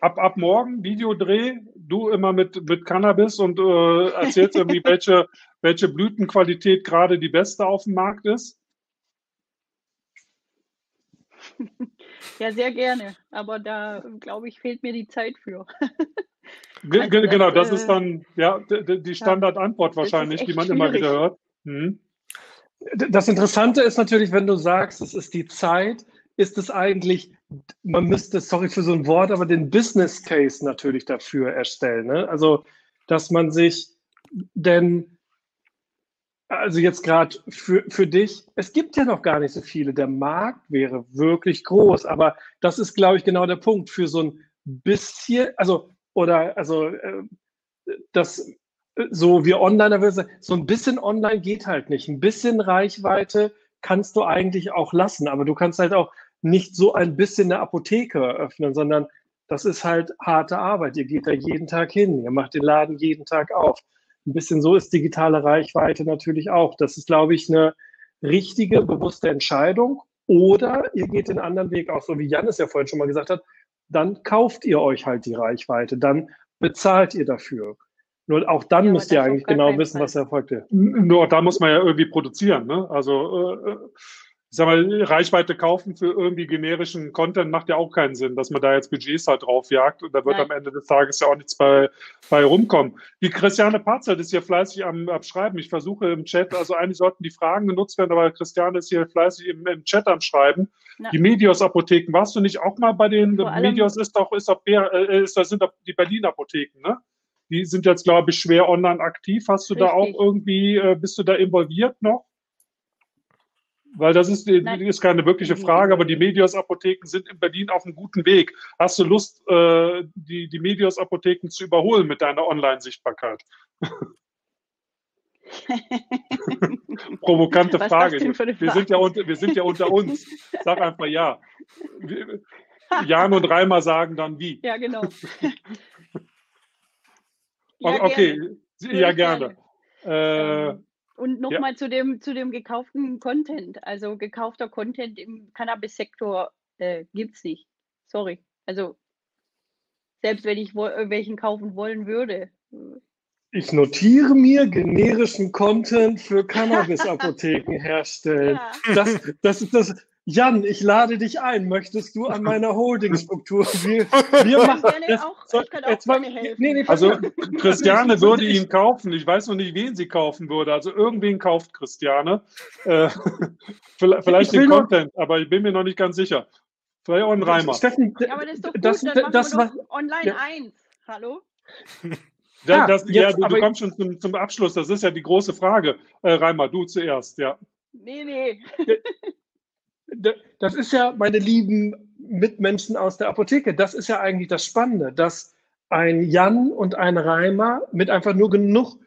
ab, ab morgen Videodreh, du immer mit, mit Cannabis und äh, erzählst irgendwie, welche, welche Blütenqualität gerade die beste auf dem Markt ist. Ja, sehr gerne. Aber da, glaube ich, fehlt mir die Zeit für. also genau, das, das, ist äh, dann ja, die Standardantwort wahrscheinlich, die man schwierig. immer wieder hört. Hm. Das Interessante ist natürlich, wenn du sagst, es ist die Zeit, ist es eigentlich, man müsste, sorry für so ein Wort, aber den Business Case natürlich dafür erstellen. Ne? Also, dass man sich, denn also jetzt gerade für, für dich, es gibt ja noch gar nicht so viele. Der Markt wäre wirklich groß, aber das ist, glaube ich, genau der Punkt. Für so ein bisschen, also, oder, also, äh, das, so wie online, so ein bisschen online geht halt nicht. Ein bisschen Reichweite kannst du eigentlich auch lassen, aber du kannst halt auch nicht so ein bisschen eine Apotheke eröffnen, sondern das ist halt harte Arbeit. Ihr geht da jeden Tag hin, ihr macht den Laden jeden Tag auf ein bisschen so ist digitale Reichweite natürlich auch. Das ist, glaube ich, eine richtige, bewusste Entscheidung. Oder ihr geht den anderen Weg, auch so wie Jan es ja vorhin schon mal gesagt hat, dann kauft ihr euch halt die Reichweite, dann bezahlt ihr dafür. Nur auch dann ja, müsst ihr eigentlich genau wissen, Fall. was erfolgt. Nur da muss man ja irgendwie produzieren. Ne? Also äh, ich sag mal, Reichweite kaufen für irgendwie generischen Content macht ja auch keinen Sinn, dass man da jetzt Budgets halt draufjagt und da wird Nein. am Ende des Tages ja auch nichts bei, bei rumkommen. Die Christiane Parzelt ist hier fleißig am, am Schreiben. Ich versuche im Chat, also eigentlich sollten die Fragen genutzt werden, aber Christiane ist hier fleißig im, im Chat am Schreiben. Ja. Die Medios-Apotheken, warst du nicht auch mal bei den Medios ist doch, ist doch, äh, ist, das sind doch die Berlin-Apotheken, ne? Die sind jetzt, glaube ich, schwer online aktiv. Hast du Richtig. da auch irgendwie, äh, bist du da involviert noch? Weil das ist, ist keine wirkliche Frage, aber die Medios-Apotheken sind in Berlin auf einem guten Weg. Hast du Lust, äh, die, die Medios-Apotheken zu überholen mit deiner Online-Sichtbarkeit? Provokante Frage. Frage. Wir, sind ja unter, wir sind ja unter uns. Sag einfach ja. Jan und Reimer sagen dann wie. Ja, genau. ja, okay, gerne. ja, gerne. Äh, und nochmal ja. zu, dem, zu dem gekauften Content. Also gekaufter Content im Cannabis-Sektor äh, gibt es nicht. Sorry. Also selbst wenn ich welchen kaufen wollen würde. Ich notiere mir generischen Content für Cannabis-Apotheken herstellen. Ja. Das, das ist das. Jan, ich lade dich ein. Möchtest du an meiner Holdingstruktur? Wir, wir machen das, auch, so, ich kann auch mal, nee, nee, Also Christiane würde ihn kaufen. Ich weiß noch nicht, wen sie kaufen würde. Also irgendwen kauft Christiane. Äh, vielleicht den Content, aber ich bin mir noch nicht ganz sicher. Vielleicht auch ein Reimer. Steffen, ja, aber das ist doch gut, das, dann das, das war, online ja. 1. Hallo? Das, das, ja, jetzt, du, du kommst schon zum, zum, Abschluss. Das ist ja die große Frage. Äh, Reimer, du zuerst, ja. Nee, nee. Das ist ja, meine lieben Mitmenschen aus der Apotheke, das ist ja eigentlich das Spannende, dass ein Jan und ein Reimer mit einfach nur genug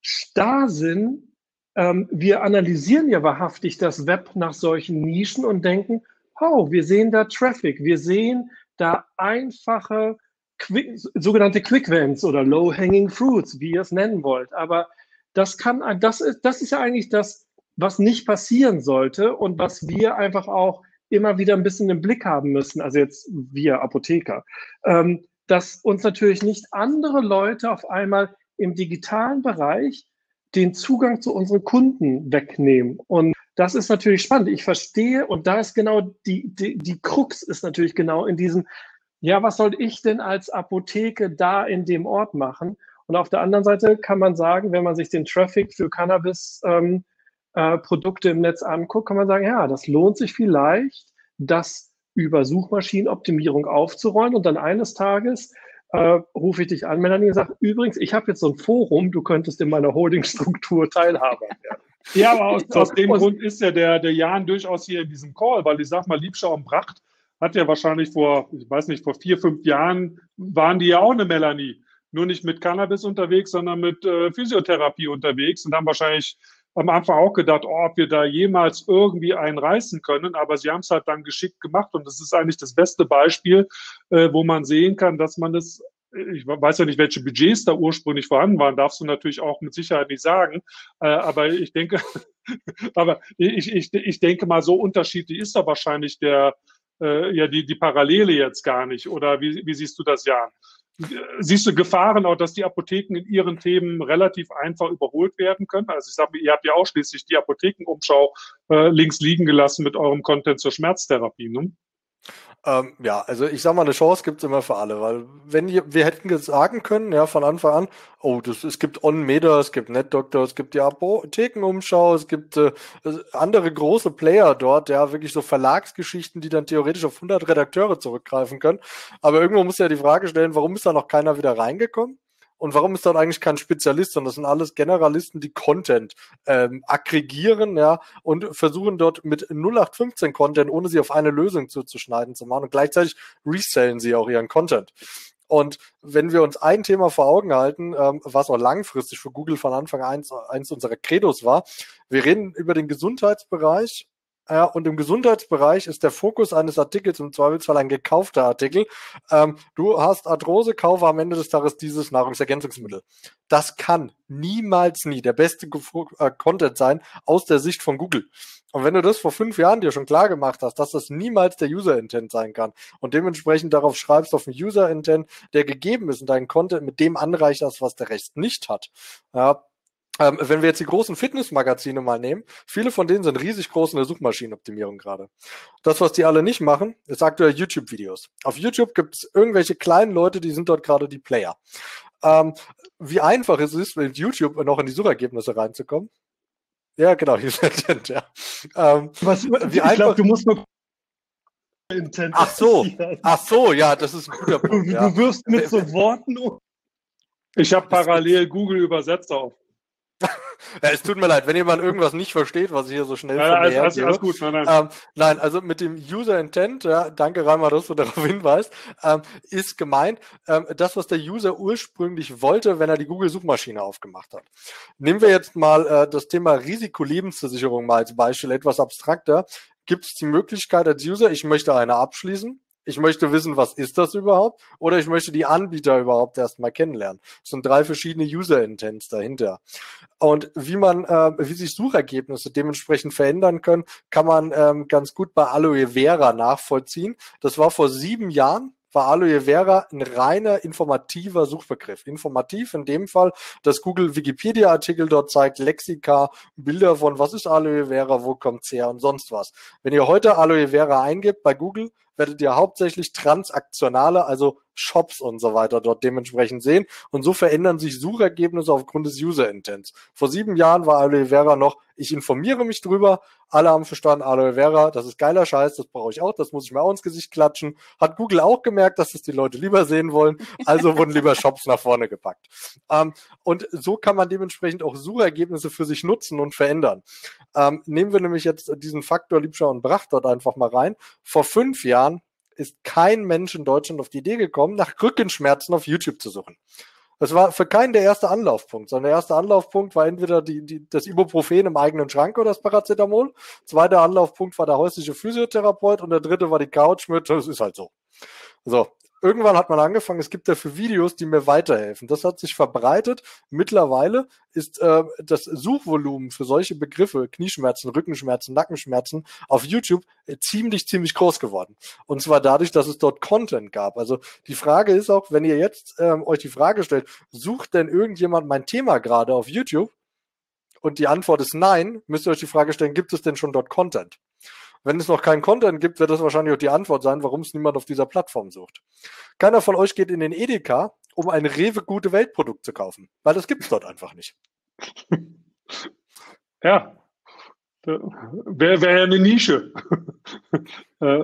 Starrsinn, ähm, wir analysieren ja wahrhaftig das Web nach solchen Nischen und denken, oh, wir sehen da Traffic, wir sehen da einfache Quick, sogenannte Quick Wins oder Low-Hanging Fruits, wie ihr es nennen wollt. Aber das kann, das ist, das ist ja eigentlich das, was nicht passieren sollte und was wir einfach auch immer wieder ein bisschen im Blick haben müssen, also jetzt wir Apotheker, ähm, dass uns natürlich nicht andere Leute auf einmal im digitalen Bereich den Zugang zu unseren Kunden wegnehmen. Und das ist natürlich spannend. Ich verstehe, und da ist genau die, die, die Krux ist natürlich genau in diesem, ja, was soll ich denn als Apotheke da in dem Ort machen? Und auf der anderen Seite kann man sagen, wenn man sich den Traffic für Cannabis-Produkte ähm, äh, im Netz anguckt, kann man sagen, ja, das lohnt sich vielleicht, das über Suchmaschinenoptimierung aufzurollen und dann eines Tages äh, rufe ich dich an, Melanie, und sage, übrigens, ich habe jetzt so ein Forum, du könntest in meiner Holdingstruktur Teilhaber werden. Ja, aber aus, aus dem Grund ist ja der, der Jan durchaus hier in diesem Call, weil ich sag mal, Liebschau und Bracht hat ja wahrscheinlich vor, ich weiß nicht, vor vier, fünf Jahren waren die ja auch eine Melanie. Nur nicht mit Cannabis unterwegs, sondern mit äh, Physiotherapie unterwegs und haben wahrscheinlich am Anfang auch gedacht, oh, ob wir da jemals irgendwie einen reißen können, aber sie haben es halt dann geschickt gemacht und das ist eigentlich das beste Beispiel, äh, wo man sehen kann, dass man es ich weiß ja nicht, welche Budgets da ursprünglich vorhanden waren, darfst du natürlich auch mit Sicherheit nicht sagen. Äh, aber ich denke, aber ich, ich, ich denke mal, so unterschiedlich ist da wahrscheinlich der, äh, ja, die, die Parallele jetzt gar nicht. Oder wie, wie siehst du das, Jan? Siehst du Gefahren auch, dass die Apotheken in ihren Themen relativ einfach überholt werden können? Also ich sage, ihr habt ja auch schließlich die Apothekenumschau äh, links liegen gelassen mit eurem Content zur Schmerztherapie. Ne? Ähm, ja, also ich sag mal, eine Chance gibt's immer für alle, weil wenn wir hätten sagen können, ja, von Anfang an, oh, das, es gibt On-Meter, es gibt NetDoctor, es gibt die Apothekenumschau, es gibt äh, andere große Player dort, ja, wirklich so Verlagsgeschichten, die dann theoretisch auf 100 Redakteure zurückgreifen können. Aber irgendwo muss ja die Frage stellen, warum ist da noch keiner wieder reingekommen? Und warum ist dann eigentlich kein Spezialist, sondern das sind alles Generalisten, die Content ähm, aggregieren, ja, und versuchen dort mit 0815 Content, ohne sie auf eine Lösung zuzuschneiden, zu machen. Und gleichzeitig resellen sie auch ihren Content. Und wenn wir uns ein Thema vor Augen halten, ähm, was auch langfristig für Google von Anfang an eins, eins unserer Credos war, wir reden über den Gesundheitsbereich ja, und im Gesundheitsbereich ist der Fokus eines Artikels im Zweifelsfall ein gekaufter Artikel. Ähm, du hast Arthrose, kaufe am Ende des Tages dieses Nahrungsergänzungsmittel. Das kann niemals nie der beste äh, Content sein aus der Sicht von Google. Und wenn du das vor fünf Jahren dir schon klar gemacht hast, dass das niemals der User Intent sein kann und dementsprechend darauf schreibst auf einen User Intent, der gegeben ist und deinen Content mit dem anreicherst, was der Rest nicht hat, ja, ähm, wenn wir jetzt die großen Fitnessmagazine mal nehmen, viele von denen sind riesig groß in der Suchmaschinenoptimierung gerade. Das, was die alle nicht machen, ist aktuell YouTube-Videos. Auf YouTube gibt es irgendwelche kleinen Leute, die sind dort gerade die Player. Ähm, wie einfach es ist, mit YouTube noch in die Suchergebnisse reinzukommen. Ja, genau, Intent, ja. Ähm, was, wie ich glaube, du musst nur Intent Ach so, ach so, ja, das ist ein guter Punkt. Du, ja. du wirst mit so Worten. Ich habe parallel Google Übersetzer auf. Ja, es tut mir leid, wenn jemand irgendwas nicht versteht, was ich hier so schnell ja, mir alles, alles gut, nein, nein. Ähm, nein, also mit dem User Intent, ja, danke Reimer, dass du darauf hinweist, ähm, ist gemeint, ähm, das, was der User ursprünglich wollte, wenn er die Google-Suchmaschine aufgemacht hat. Nehmen wir jetzt mal äh, das Thema Risikolebensversicherung mal als Beispiel, etwas abstrakter. Gibt es die Möglichkeit als User, ich möchte eine abschließen, ich möchte wissen, was ist das überhaupt? Oder ich möchte die Anbieter überhaupt erstmal kennenlernen. Es sind drei verschiedene User-Intents dahinter. Und wie man, äh, wie sich Suchergebnisse dementsprechend verändern können, kann man ähm, ganz gut bei Aloe Vera nachvollziehen. Das war vor sieben Jahren war Aloe Vera ein reiner informativer Suchbegriff. Informativ in dem Fall, dass Google Wikipedia-Artikel dort zeigt, Lexika, Bilder von was ist Aloe Vera, wo kommt's her und sonst was. Wenn ihr heute Aloe Vera eingibt bei Google, werdet ihr hauptsächlich transaktionale, also Shops und so weiter dort dementsprechend sehen. Und so verändern sich Suchergebnisse aufgrund des User-Intents. Vor sieben Jahren war Aloe Vera noch, ich informiere mich drüber, alle haben verstanden, Aloe Vera, das ist geiler Scheiß, das brauche ich auch, das muss ich mir auch ins Gesicht klatschen. Hat Google auch gemerkt, dass es die Leute lieber sehen wollen, also wurden lieber Shops nach vorne gepackt. Ähm, und so kann man dementsprechend auch Suchergebnisse für sich nutzen und verändern. Ähm, nehmen wir nämlich jetzt diesen Faktor Liebschau und Bracht dort einfach mal rein. Vor fünf Jahren ist kein Mensch in Deutschland auf die Idee gekommen, nach Rückenschmerzen auf YouTube zu suchen. Das war für keinen der erste Anlaufpunkt, sondern der erste Anlaufpunkt war entweder die, die, das Ibuprofen im eigenen Schrank oder das Paracetamol. Zweiter Anlaufpunkt war der häusliche Physiotherapeut und der dritte war die Couch mit, das ist halt so. So, irgendwann hat man angefangen, es gibt dafür Videos, die mir weiterhelfen. Das hat sich verbreitet. Mittlerweile ist äh, das Suchvolumen für solche Begriffe, Knieschmerzen, Rückenschmerzen, Nackenschmerzen, auf YouTube äh, ziemlich, ziemlich groß geworden. Und zwar dadurch, dass es dort Content gab. Also die Frage ist auch, wenn ihr jetzt ähm, euch die Frage stellt, sucht denn irgendjemand mein Thema gerade auf YouTube? Und die Antwort ist nein, müsst ihr euch die Frage stellen, gibt es denn schon dort Content? Wenn es noch keinen Content gibt, wird das wahrscheinlich auch die Antwort sein, warum es niemand auf dieser Plattform sucht. Keiner von euch geht in den Edeka, um ein Rewe gute Weltprodukt zu kaufen, weil das gibt es dort einfach nicht. Ja, Wäre wär ja eine Nische. Äh.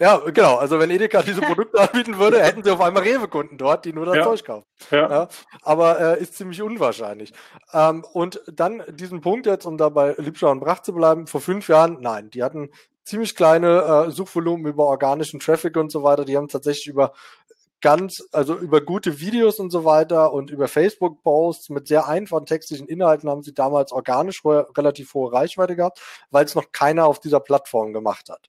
ja, genau. Also wenn Edeka diese Produkte anbieten würde, hätten sie auf einmal Rewe-Kunden dort, die nur das ja. Zeug kaufen. Ja. ja. aber äh, ist ziemlich unwahrscheinlich. Ähm, und dann diesen Punkt jetzt, um da bei Liebschau und Brach zu bleiben, vor fünf Jahren, nein, die hatten ziemlich kleine äh, Suchvolumen über organischen Traffic und so weiter. Die haben tatsächlich über ganz, also über gute Videos und so weiter und über Facebook-Posts mit sehr einfachen textlichen Inhalten haben sie damals organisch relativ hohe Reichweite gehabt, weil es noch keiner auf dieser Plattform gemacht hat.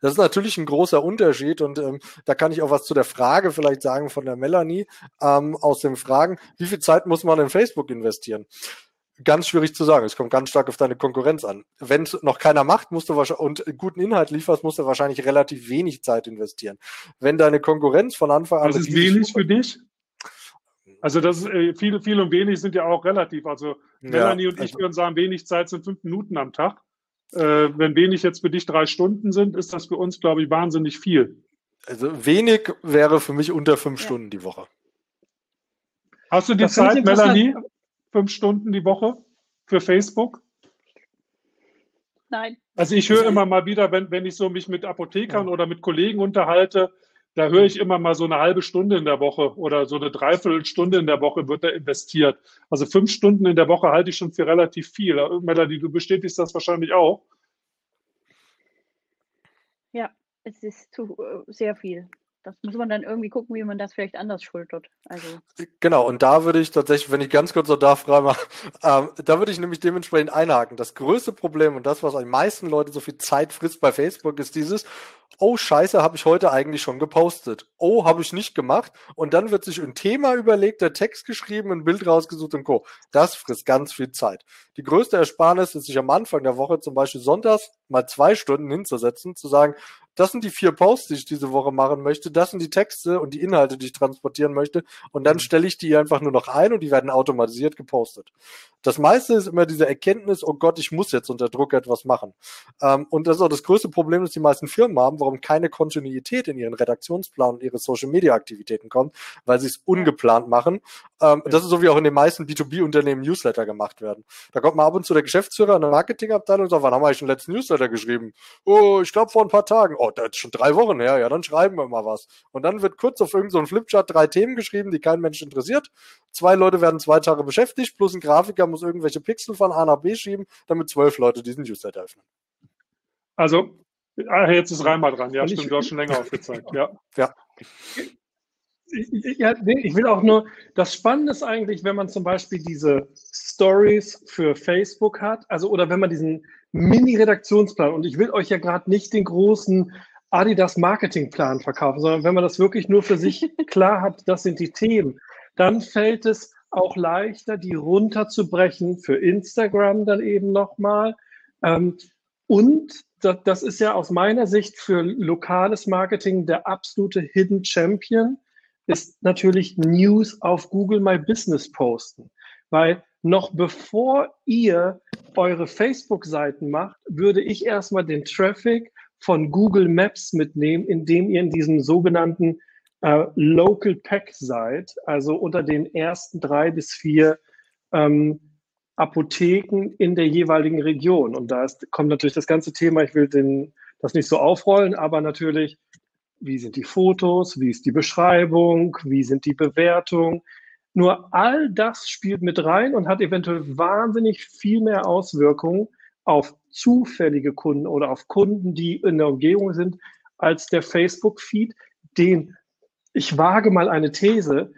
Das ist natürlich ein großer Unterschied und ähm, da kann ich auch was zu der Frage vielleicht sagen von der Melanie ähm, aus den Fragen, wie viel Zeit muss man in Facebook investieren? Ganz schwierig zu sagen. Es kommt ganz stark auf deine Konkurrenz an. Wenn es noch keiner macht, musst du wahrscheinlich und guten Inhalt lieferst, musst du wahrscheinlich relativ wenig Zeit investieren. Wenn deine Konkurrenz von Anfang an. Das ist wenig für dich? Also das ist, äh, viel, viel und wenig sind ja auch relativ. Also ja, Melanie und ich also, würden sagen, wenig Zeit sind fünf Minuten am Tag. Äh, wenn wenig jetzt für dich drei Stunden sind, ist das für uns, glaube ich, wahnsinnig viel. Also wenig wäre für mich unter fünf ja. Stunden die Woche. Hast du die das Zeit, Melanie? Fünf Stunden die Woche für Facebook? Nein. Also ich höre immer mal wieder, wenn, wenn ich so mich mit Apothekern ja. oder mit Kollegen unterhalte, da höre ich immer mal so eine halbe Stunde in der Woche oder so eine Dreiviertelstunde in der Woche wird da investiert. Also fünf Stunden in der Woche halte ich schon für relativ viel. Melanie, du bestätigst das wahrscheinlich auch. Ja, es ist zu äh, sehr viel das muss man dann irgendwie gucken, wie man das vielleicht anders schultert. Also. Genau, und da würde ich tatsächlich, wenn ich ganz kurz noch da frei mache, ähm, da würde ich nämlich dementsprechend einhaken. Das größte Problem und das, was die meisten Leute so viel Zeit frisst bei Facebook, ist dieses, oh scheiße, habe ich heute eigentlich schon gepostet. Oh, habe ich nicht gemacht. Und dann wird sich ein Thema überlegt, der Text geschrieben, ein Bild rausgesucht und Co. Das frisst ganz viel Zeit. Die größte Ersparnis ist sich am Anfang der Woche zum Beispiel sonntags mal zwei Stunden hinzusetzen, zu sagen, das sind die vier Posts, die ich diese Woche machen möchte, das sind die Texte und die Inhalte, die ich transportieren möchte. Und dann mhm. stelle ich die einfach nur noch ein und die werden automatisiert gepostet. Das meiste ist immer diese Erkenntnis, oh Gott, ich muss jetzt unter Druck etwas machen. Ähm, und das ist auch das größte Problem, das die meisten Firmen haben, warum keine Kontinuität in ihren Redaktionsplan und ihre Social Media Aktivitäten kommt, weil sie es ungeplant machen. Ähm, das ist so wie auch in den meisten B2B-Unternehmen Newsletter gemacht werden. Da kommt mal ab und zu der Geschäftsführer in der Marketingabteilung und sagt, wann haben wir eigentlich den letzten Newsletter geschrieben? Oh, ich glaube vor ein paar Tagen. Oh, das ist schon drei Wochen her. Ja, dann schreiben wir mal was. Und dann wird kurz auf irgendeinem so Flipchart drei Themen geschrieben, die kein Mensch interessiert. Zwei Leute werden zwei Tage beschäftigt, plus ein Grafiker muss irgendwelche Pixel von A nach B schieben, damit zwölf Leute diesen Newsletter öffnen. Also, ah, jetzt ist Reimer dran. Ja, stimmt, ich, du hast schon länger aufgezeigt. Ja. ja. Ja, nee, ich will auch nur, das Spannende ist eigentlich, wenn man zum Beispiel diese Stories für Facebook hat, also oder wenn man diesen Mini-Redaktionsplan, und ich will euch ja gerade nicht den großen Adidas Marketingplan verkaufen, sondern wenn man das wirklich nur für sich klar hat, das sind die Themen, dann fällt es auch leichter, die runterzubrechen für Instagram dann eben nochmal. Ähm, und das, das ist ja aus meiner Sicht für lokales Marketing der absolute Hidden Champion, ist natürlich News auf Google My Business posten. Weil noch bevor ihr eure Facebook-Seiten macht, würde ich erstmal den Traffic von Google Maps mitnehmen, indem ihr in diesem sogenannten äh, Local Pack seid, also unter den ersten drei bis vier ähm, Apotheken in der jeweiligen Region. Und da ist, kommt natürlich das ganze Thema, ich will den, das nicht so aufrollen, aber natürlich, wie sind die Fotos, wie ist die Beschreibung, wie sind die Bewertungen. Nur all das spielt mit rein und hat eventuell wahnsinnig viel mehr Auswirkungen auf zufällige Kunden oder auf Kunden, die in der Umgebung sind, als der Facebook-Feed, den ich wage mal eine These,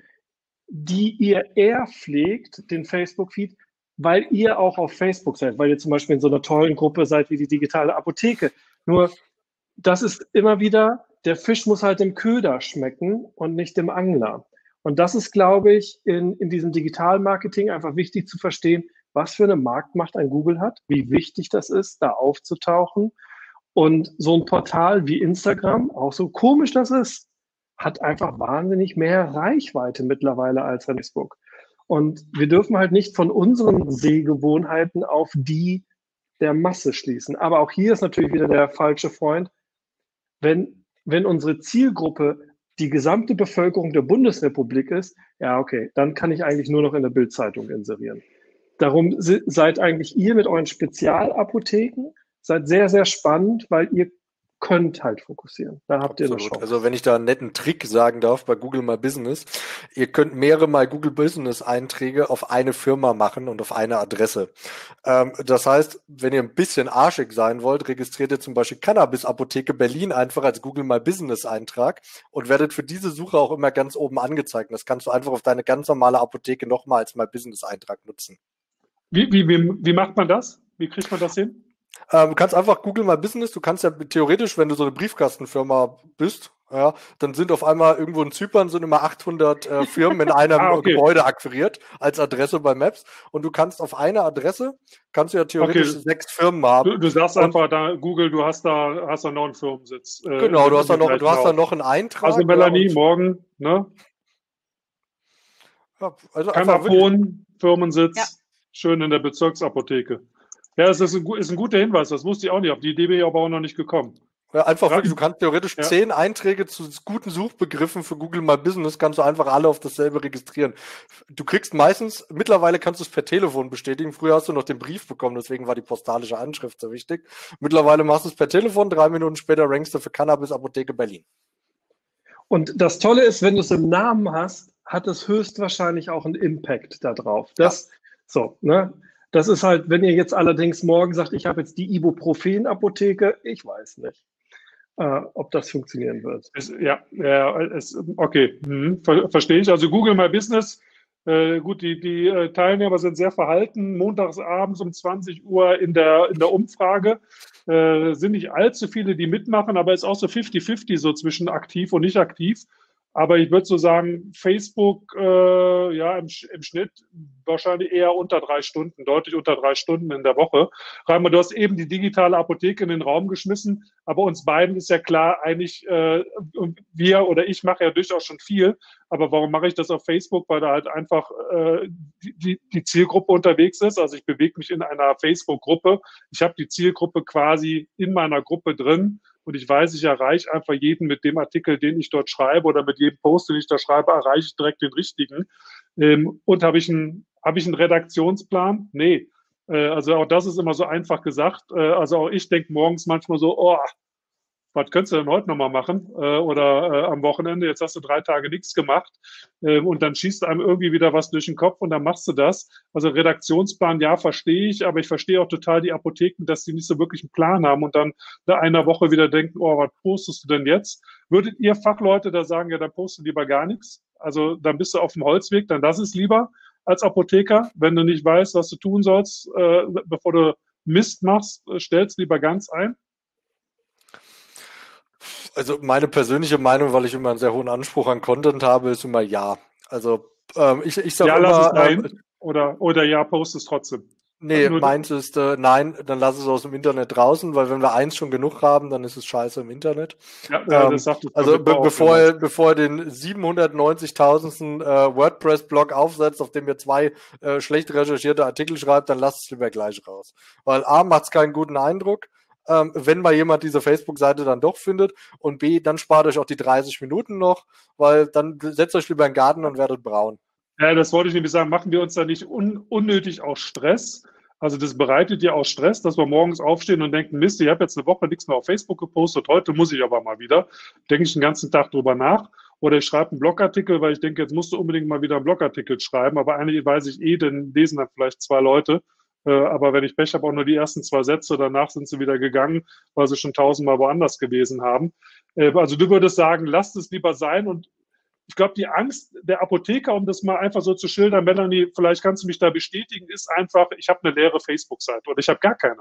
die ihr eher pflegt, den Facebook-Feed, weil ihr auch auf Facebook seid, weil ihr zum Beispiel in so einer tollen Gruppe seid wie die digitale Apotheke. Nur, das ist immer wieder, der Fisch muss halt dem Köder schmecken und nicht dem Angler. Und das ist, glaube ich, in, in diesem Digitalmarketing einfach wichtig zu verstehen, was für eine Marktmacht ein Google hat, wie wichtig das ist, da aufzutauchen. Und so ein Portal wie Instagram, auch so komisch das ist, hat einfach wahnsinnig mehr Reichweite mittlerweile als Facebook. Und wir dürfen halt nicht von unseren Sehgewohnheiten auf die der Masse schließen. Aber auch hier ist natürlich wieder der falsche Freund. Wenn, wenn unsere Zielgruppe die gesamte Bevölkerung der Bundesrepublik ist, ja, okay, dann kann ich eigentlich nur noch in der Bildzeitung inserieren. Darum seid eigentlich ihr mit euren Spezialapotheken, seid sehr, sehr spannend, weil ihr könnt halt fokussieren. Da habt Absolut. ihr eine Chance. Also wenn ich da einen netten Trick sagen darf bei Google My Business, ihr könnt mehrere Mal Google Business Einträge auf eine Firma machen und auf eine Adresse. Ähm, das heißt, wenn ihr ein bisschen arschig sein wollt, registriert ihr zum Beispiel Cannabis Apotheke Berlin einfach als Google My Business Eintrag und werdet für diese Suche auch immer ganz oben angezeigt. Das kannst du einfach auf deine ganz normale Apotheke nochmal als My Business Eintrag nutzen. Wie, wie, wie, wie macht man das? Wie kriegt man das hin? Ähm, du kannst einfach Google mal Business, du kannst ja theoretisch, wenn du so eine Briefkastenfirma bist, ja, dann sind auf einmal irgendwo in Zypern sind immer 800 äh, Firmen in einem ah, okay. Gebäude akquiriert als Adresse bei Maps und du kannst auf einer Adresse kannst du ja theoretisch okay. sechs Firmen haben. Du, du sagst und, einfach da Google, du hast da hast da noch einen Firmensitz. Äh, genau, du hast da noch du hast da noch einen Eintrag. Also Melanie ja, morgen, ne? Ja, also Kammerphon, Firmensitz, ja. schön in der Bezirksapotheke. Ja, das ist ein, ist ein guter Hinweis. Das wusste ich auch nicht. Auf die Idee bin ich aber auch noch nicht gekommen. Ja, einfach wirklich, du kannst theoretisch ja. zehn Einträge zu guten Suchbegriffen für Google My Business, kannst du einfach alle auf dasselbe registrieren. Du kriegst meistens, mittlerweile kannst du es per Telefon bestätigen. Früher hast du noch den Brief bekommen, deswegen war die postalische Anschrift so wichtig. Mittlerweile machst du es per Telefon, drei Minuten später rankst du für Cannabis Apotheke Berlin. Und das Tolle ist, wenn du es im Namen hast, hat es höchstwahrscheinlich auch einen Impact darauf. Das, ja. so, ne? Das ist halt, wenn ihr jetzt allerdings morgen sagt, ich habe jetzt die Ibuprofen-Apotheke, ich weiß nicht, äh, ob das funktionieren wird. Es, ja, ja es, okay, hm, ver verstehe ich. Also Google My Business, äh, gut, die, die äh, Teilnehmer sind sehr verhalten. Montags abends um 20 Uhr in der, in der Umfrage äh, sind nicht allzu viele, die mitmachen, aber es ist auch so 50-50 so zwischen aktiv und nicht aktiv. Aber ich würde so sagen, Facebook, äh, ja, im, im, Schnitt wahrscheinlich eher unter drei Stunden, deutlich unter drei Stunden in der Woche. Reimer, du hast eben die digitale Apotheke in den Raum geschmissen, aber uns beiden ist ja klar, eigentlich, äh, wir oder ich mache ja durchaus schon viel, aber warum mache ich das auf Facebook? Weil da halt einfach äh, die, die Zielgruppe unterwegs ist. Also ich bewege mich in einer Facebook-Gruppe. Ich habe die Zielgruppe quasi in meiner Gruppe drin und ich weiß, ich erreiche einfach jeden mit dem Artikel, den ich dort schreibe oder mit jedem Post, den ich da schreibe, erreiche ich direkt den richtigen. Ähm, und habe ich, einen, habe ich einen Redaktionsplan? Nee. Äh, also auch das ist immer so einfach gesagt. Äh, also auch ich denke morgens manchmal so, oh, was könntest du denn heute nochmal machen? Äh, oder äh, am Wochenende, jetzt hast du drei Tage nichts gemacht ähm, und dann schießt einem irgendwie wieder was durch den Kopf und dann machst du das. Also Redaktionsplan, ja, verstehe ich, aber ich verstehe auch total die Apotheken, dass die nicht so wirklich einen Plan haben und dann nach einer Woche wieder denken, oh, was postest du denn jetzt? Würdet ihr Fachleute da sagen, ja, dann poste lieber gar nichts? Also dann bist du auf dem Holzweg, dann lass es lieber als Apotheker, wenn du nicht weißt, was du tun sollst, äh, bevor du Mist machst, äh, stellst lieber ganz ein. Also meine persönliche Meinung, weil ich immer einen sehr hohen Anspruch an Content habe, ist immer ja. Also ähm, ich, ich sage ja, immer, lass es rein. Ähm, oder, oder ja, post es trotzdem. Nee, meins ist, äh, nein, dann lass es aus dem Internet draußen, weil wenn wir eins schon genug haben, dann ist es scheiße im Internet. Ja, ähm, das sagt Also be bevor, er, bevor er den 790.000. Äh, WordPress-Blog aufsetzt, auf dem ihr zwei äh, schlecht recherchierte Artikel schreibt, dann lasst es lieber gleich raus. Weil A, macht es keinen guten Eindruck, ähm, wenn mal jemand diese Facebook-Seite dann doch findet und B, dann spart euch auch die 30 Minuten noch, weil dann setzt euch lieber in den Garten und werdet braun. Ja, das wollte ich nämlich sagen. Machen wir uns da nicht un unnötig auch Stress? Also das bereitet ja auch Stress, dass wir morgens aufstehen und denken, Mist, ich habe jetzt eine Woche nichts mehr auf Facebook gepostet, heute muss ich aber mal wieder. Denke ich den ganzen Tag drüber nach. Oder ich schreibe einen Blogartikel, weil ich denke, jetzt musst du unbedingt mal wieder einen Blogartikel schreiben. Aber eigentlich weiß ich eh, denn lesen dann vielleicht zwei Leute. Äh, aber wenn ich Pech habe, auch nur die ersten zwei Sätze, danach sind sie wieder gegangen, weil sie schon tausendmal woanders gewesen haben. Äh, also du würdest sagen, lasst es lieber sein und ich glaube, die Angst der Apotheker, um das mal einfach so zu schildern, Melanie, vielleicht kannst du mich da bestätigen, ist einfach, ich habe eine leere Facebook-Seite oder ich habe gar keine.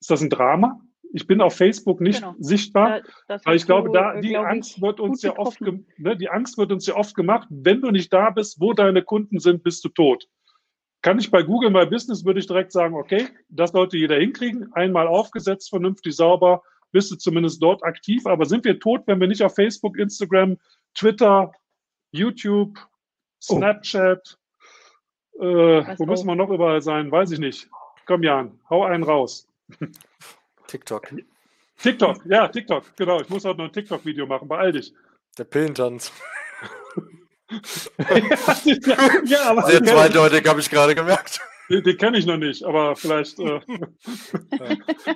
Ist das ein Drama? Ich bin auf Facebook nicht genau. sichtbar, da, weil ich glaube, da äh, die glaub Angst wird uns ja oft, ne, die Angst wird uns ja oft gemacht. Wenn du nicht da bist, wo deine Kunden sind, bist du tot. Kann ich bei Google My Business würde ich direkt sagen, okay, das sollte jeder hinkriegen, einmal aufgesetzt, vernünftig sauber, bist du zumindest dort aktiv. Aber sind wir tot, wenn wir nicht auf Facebook, Instagram, Twitter, YouTube, Snapchat, oh. äh, wo müssen wir noch überall sein? Weiß ich nicht. Komm, Jan, hau einen raus. TikTok. TikTok, ja, TikTok, genau. Ich muss heute noch ein TikTok-Video machen, beeil dich. Der Pillentanz. ja, aber Sehr zweideutig, habe ich gerade gemerkt. Den, den kenne ich noch nicht, aber vielleicht äh,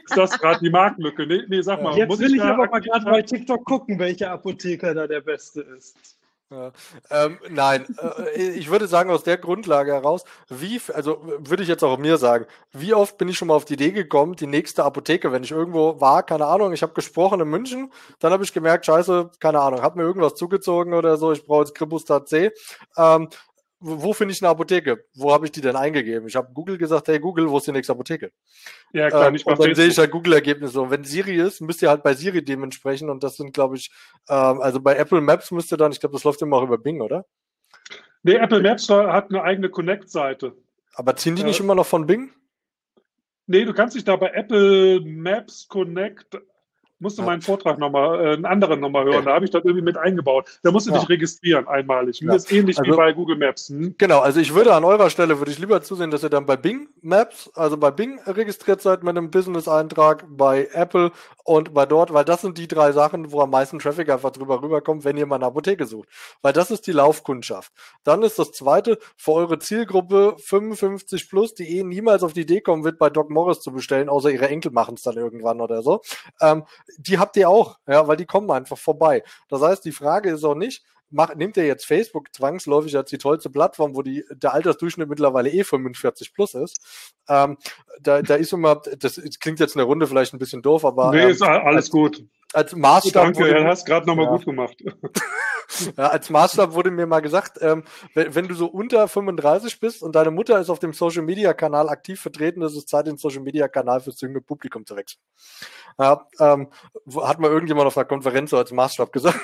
ist das gerade die Marktlücke. Nee, nee, sag mal. Jetzt will ich, ich aber mal gerade bei TikTok gucken, welcher Apotheker da der Beste ist. Ähm, nein, äh, ich würde sagen, aus der Grundlage heraus, wie, also würde ich jetzt auch mir sagen, wie oft bin ich schon mal auf die Idee gekommen, die nächste Apotheke, wenn ich irgendwo war, keine Ahnung, ich habe gesprochen in München, dann habe ich gemerkt, scheiße, keine Ahnung, hat mir irgendwas zugezogen oder so, ich brauche jetzt Kribustat C. Ähm, wo finde ich eine Apotheke? Wo habe ich die denn eingegeben? Ich habe Google gesagt, hey Google, wo ist die nächste Apotheke? Ja, klar, ähm, nicht Und dann sehe ich halt Google-Ergebnisse. Und wenn Siri ist, müsst ihr halt bei Siri dementsprechend, und das sind, glaube ich, ähm, also bei Apple Maps müsst ihr dann, ich glaube, das läuft immer auch über Bing, oder? Nee, Apple Maps hat eine eigene Connect-Seite. Aber ziehen die äh, nicht immer noch von Bing? Nee, du kannst dich da bei Apple Maps Connect musste meinen Vortrag nochmal, äh, einen anderen nochmal hören. Da habe ich das irgendwie mit eingebaut. Da musst du dich registrieren einmalig. Das ist ähnlich also, wie bei Google Maps. Hm? Genau, also ich würde an eurer Stelle, würde ich lieber zusehen, dass ihr dann bei Bing Maps, also bei Bing registriert seid mit einem Business-Eintrag, bei Apple und bei dort, weil das sind die drei Sachen, wo am meisten Traffic einfach drüber rüberkommt, wenn ihr mal eine Apotheke sucht. Weil das ist die Laufkundschaft. Dann ist das zweite, für eure Zielgruppe 55 plus, die eh niemals auf die Idee kommen wird, bei Doc Morris zu bestellen, außer ihre Enkel machen es dann irgendwann oder so. Ähm, die habt ihr auch, ja, weil die kommen einfach vorbei. Das heißt, die Frage ist auch nicht, macht, nimmt ihr jetzt Facebook zwangsläufig als die tollste Plattform, wo die, der Altersdurchschnitt mittlerweile eh 45 plus ist. Ähm, da, da ist immer, das klingt jetzt in der Runde vielleicht ein bisschen doof, aber. Nee, ähm, ist alles als, gut. Als Maßstab. Danke, wurde, hast gerade nochmal ja. gut gemacht. Ja, als Maßstab wurde mir mal gesagt, ähm, wenn, wenn, du so unter 35 bist und deine Mutter ist auf dem Social Media Kanal aktiv vertreten, ist es Zeit, den Social Media Kanal fürs junge Publikum zu wechseln. Ja, ähm, hat mal irgendjemand auf einer Konferenz so als Maßstab gesagt.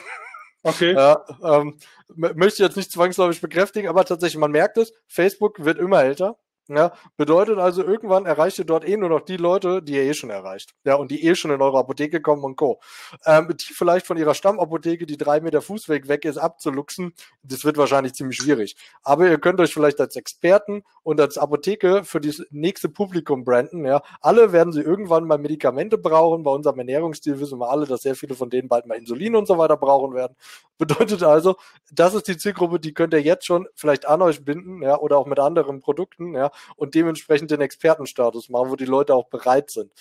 Okay. Ja, ähm, möchte ich jetzt nicht zwangsläufig bekräftigen, aber tatsächlich, man merkt es, Facebook wird immer älter. Ja, bedeutet also, irgendwann erreicht ihr dort eh nur noch die Leute, die ihr eh schon erreicht. Ja, und die eh schon in eure Apotheke kommen und Co. Ähm, die vielleicht von ihrer Stammapotheke, die drei Meter Fußweg weg ist, abzuluxen, das wird wahrscheinlich ziemlich schwierig. Aber ihr könnt euch vielleicht als Experten und als Apotheke für das nächste Publikum branden. Ja, alle werden sie irgendwann mal Medikamente brauchen. Bei unserem Ernährungsstil wissen wir alle, dass sehr viele von denen bald mal Insulin und so weiter brauchen werden. Bedeutet also, das ist die Zielgruppe, die könnt ihr jetzt schon vielleicht an euch binden, ja, oder auch mit anderen Produkten, ja, und dementsprechend den Expertenstatus machen, wo die Leute auch bereit sind.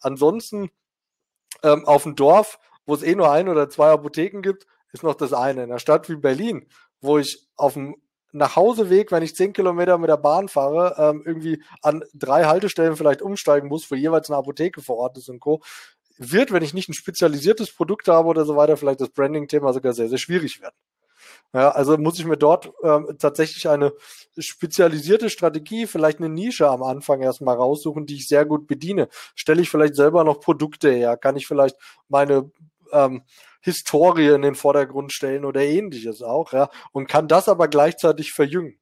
Ansonsten ähm, auf dem Dorf, wo es eh nur ein oder zwei Apotheken gibt, ist noch das eine. In einer Stadt wie Berlin, wo ich auf dem Nachhauseweg, wenn ich zehn Kilometer mit der Bahn fahre, ähm, irgendwie an drei Haltestellen vielleicht umsteigen muss, wo jeweils eine Apotheke vor Ort ist und Co., wird, wenn ich nicht ein spezialisiertes Produkt habe oder so weiter, vielleicht das Branding-Thema sogar sehr, sehr schwierig werden. Ja, also muss ich mir dort ähm, tatsächlich eine spezialisierte Strategie, vielleicht eine Nische am Anfang erstmal raussuchen, die ich sehr gut bediene. Stelle ich vielleicht selber noch Produkte her? Kann ich vielleicht meine ähm, Historie in den Vordergrund stellen oder ähnliches auch, ja, und kann das aber gleichzeitig verjüngen.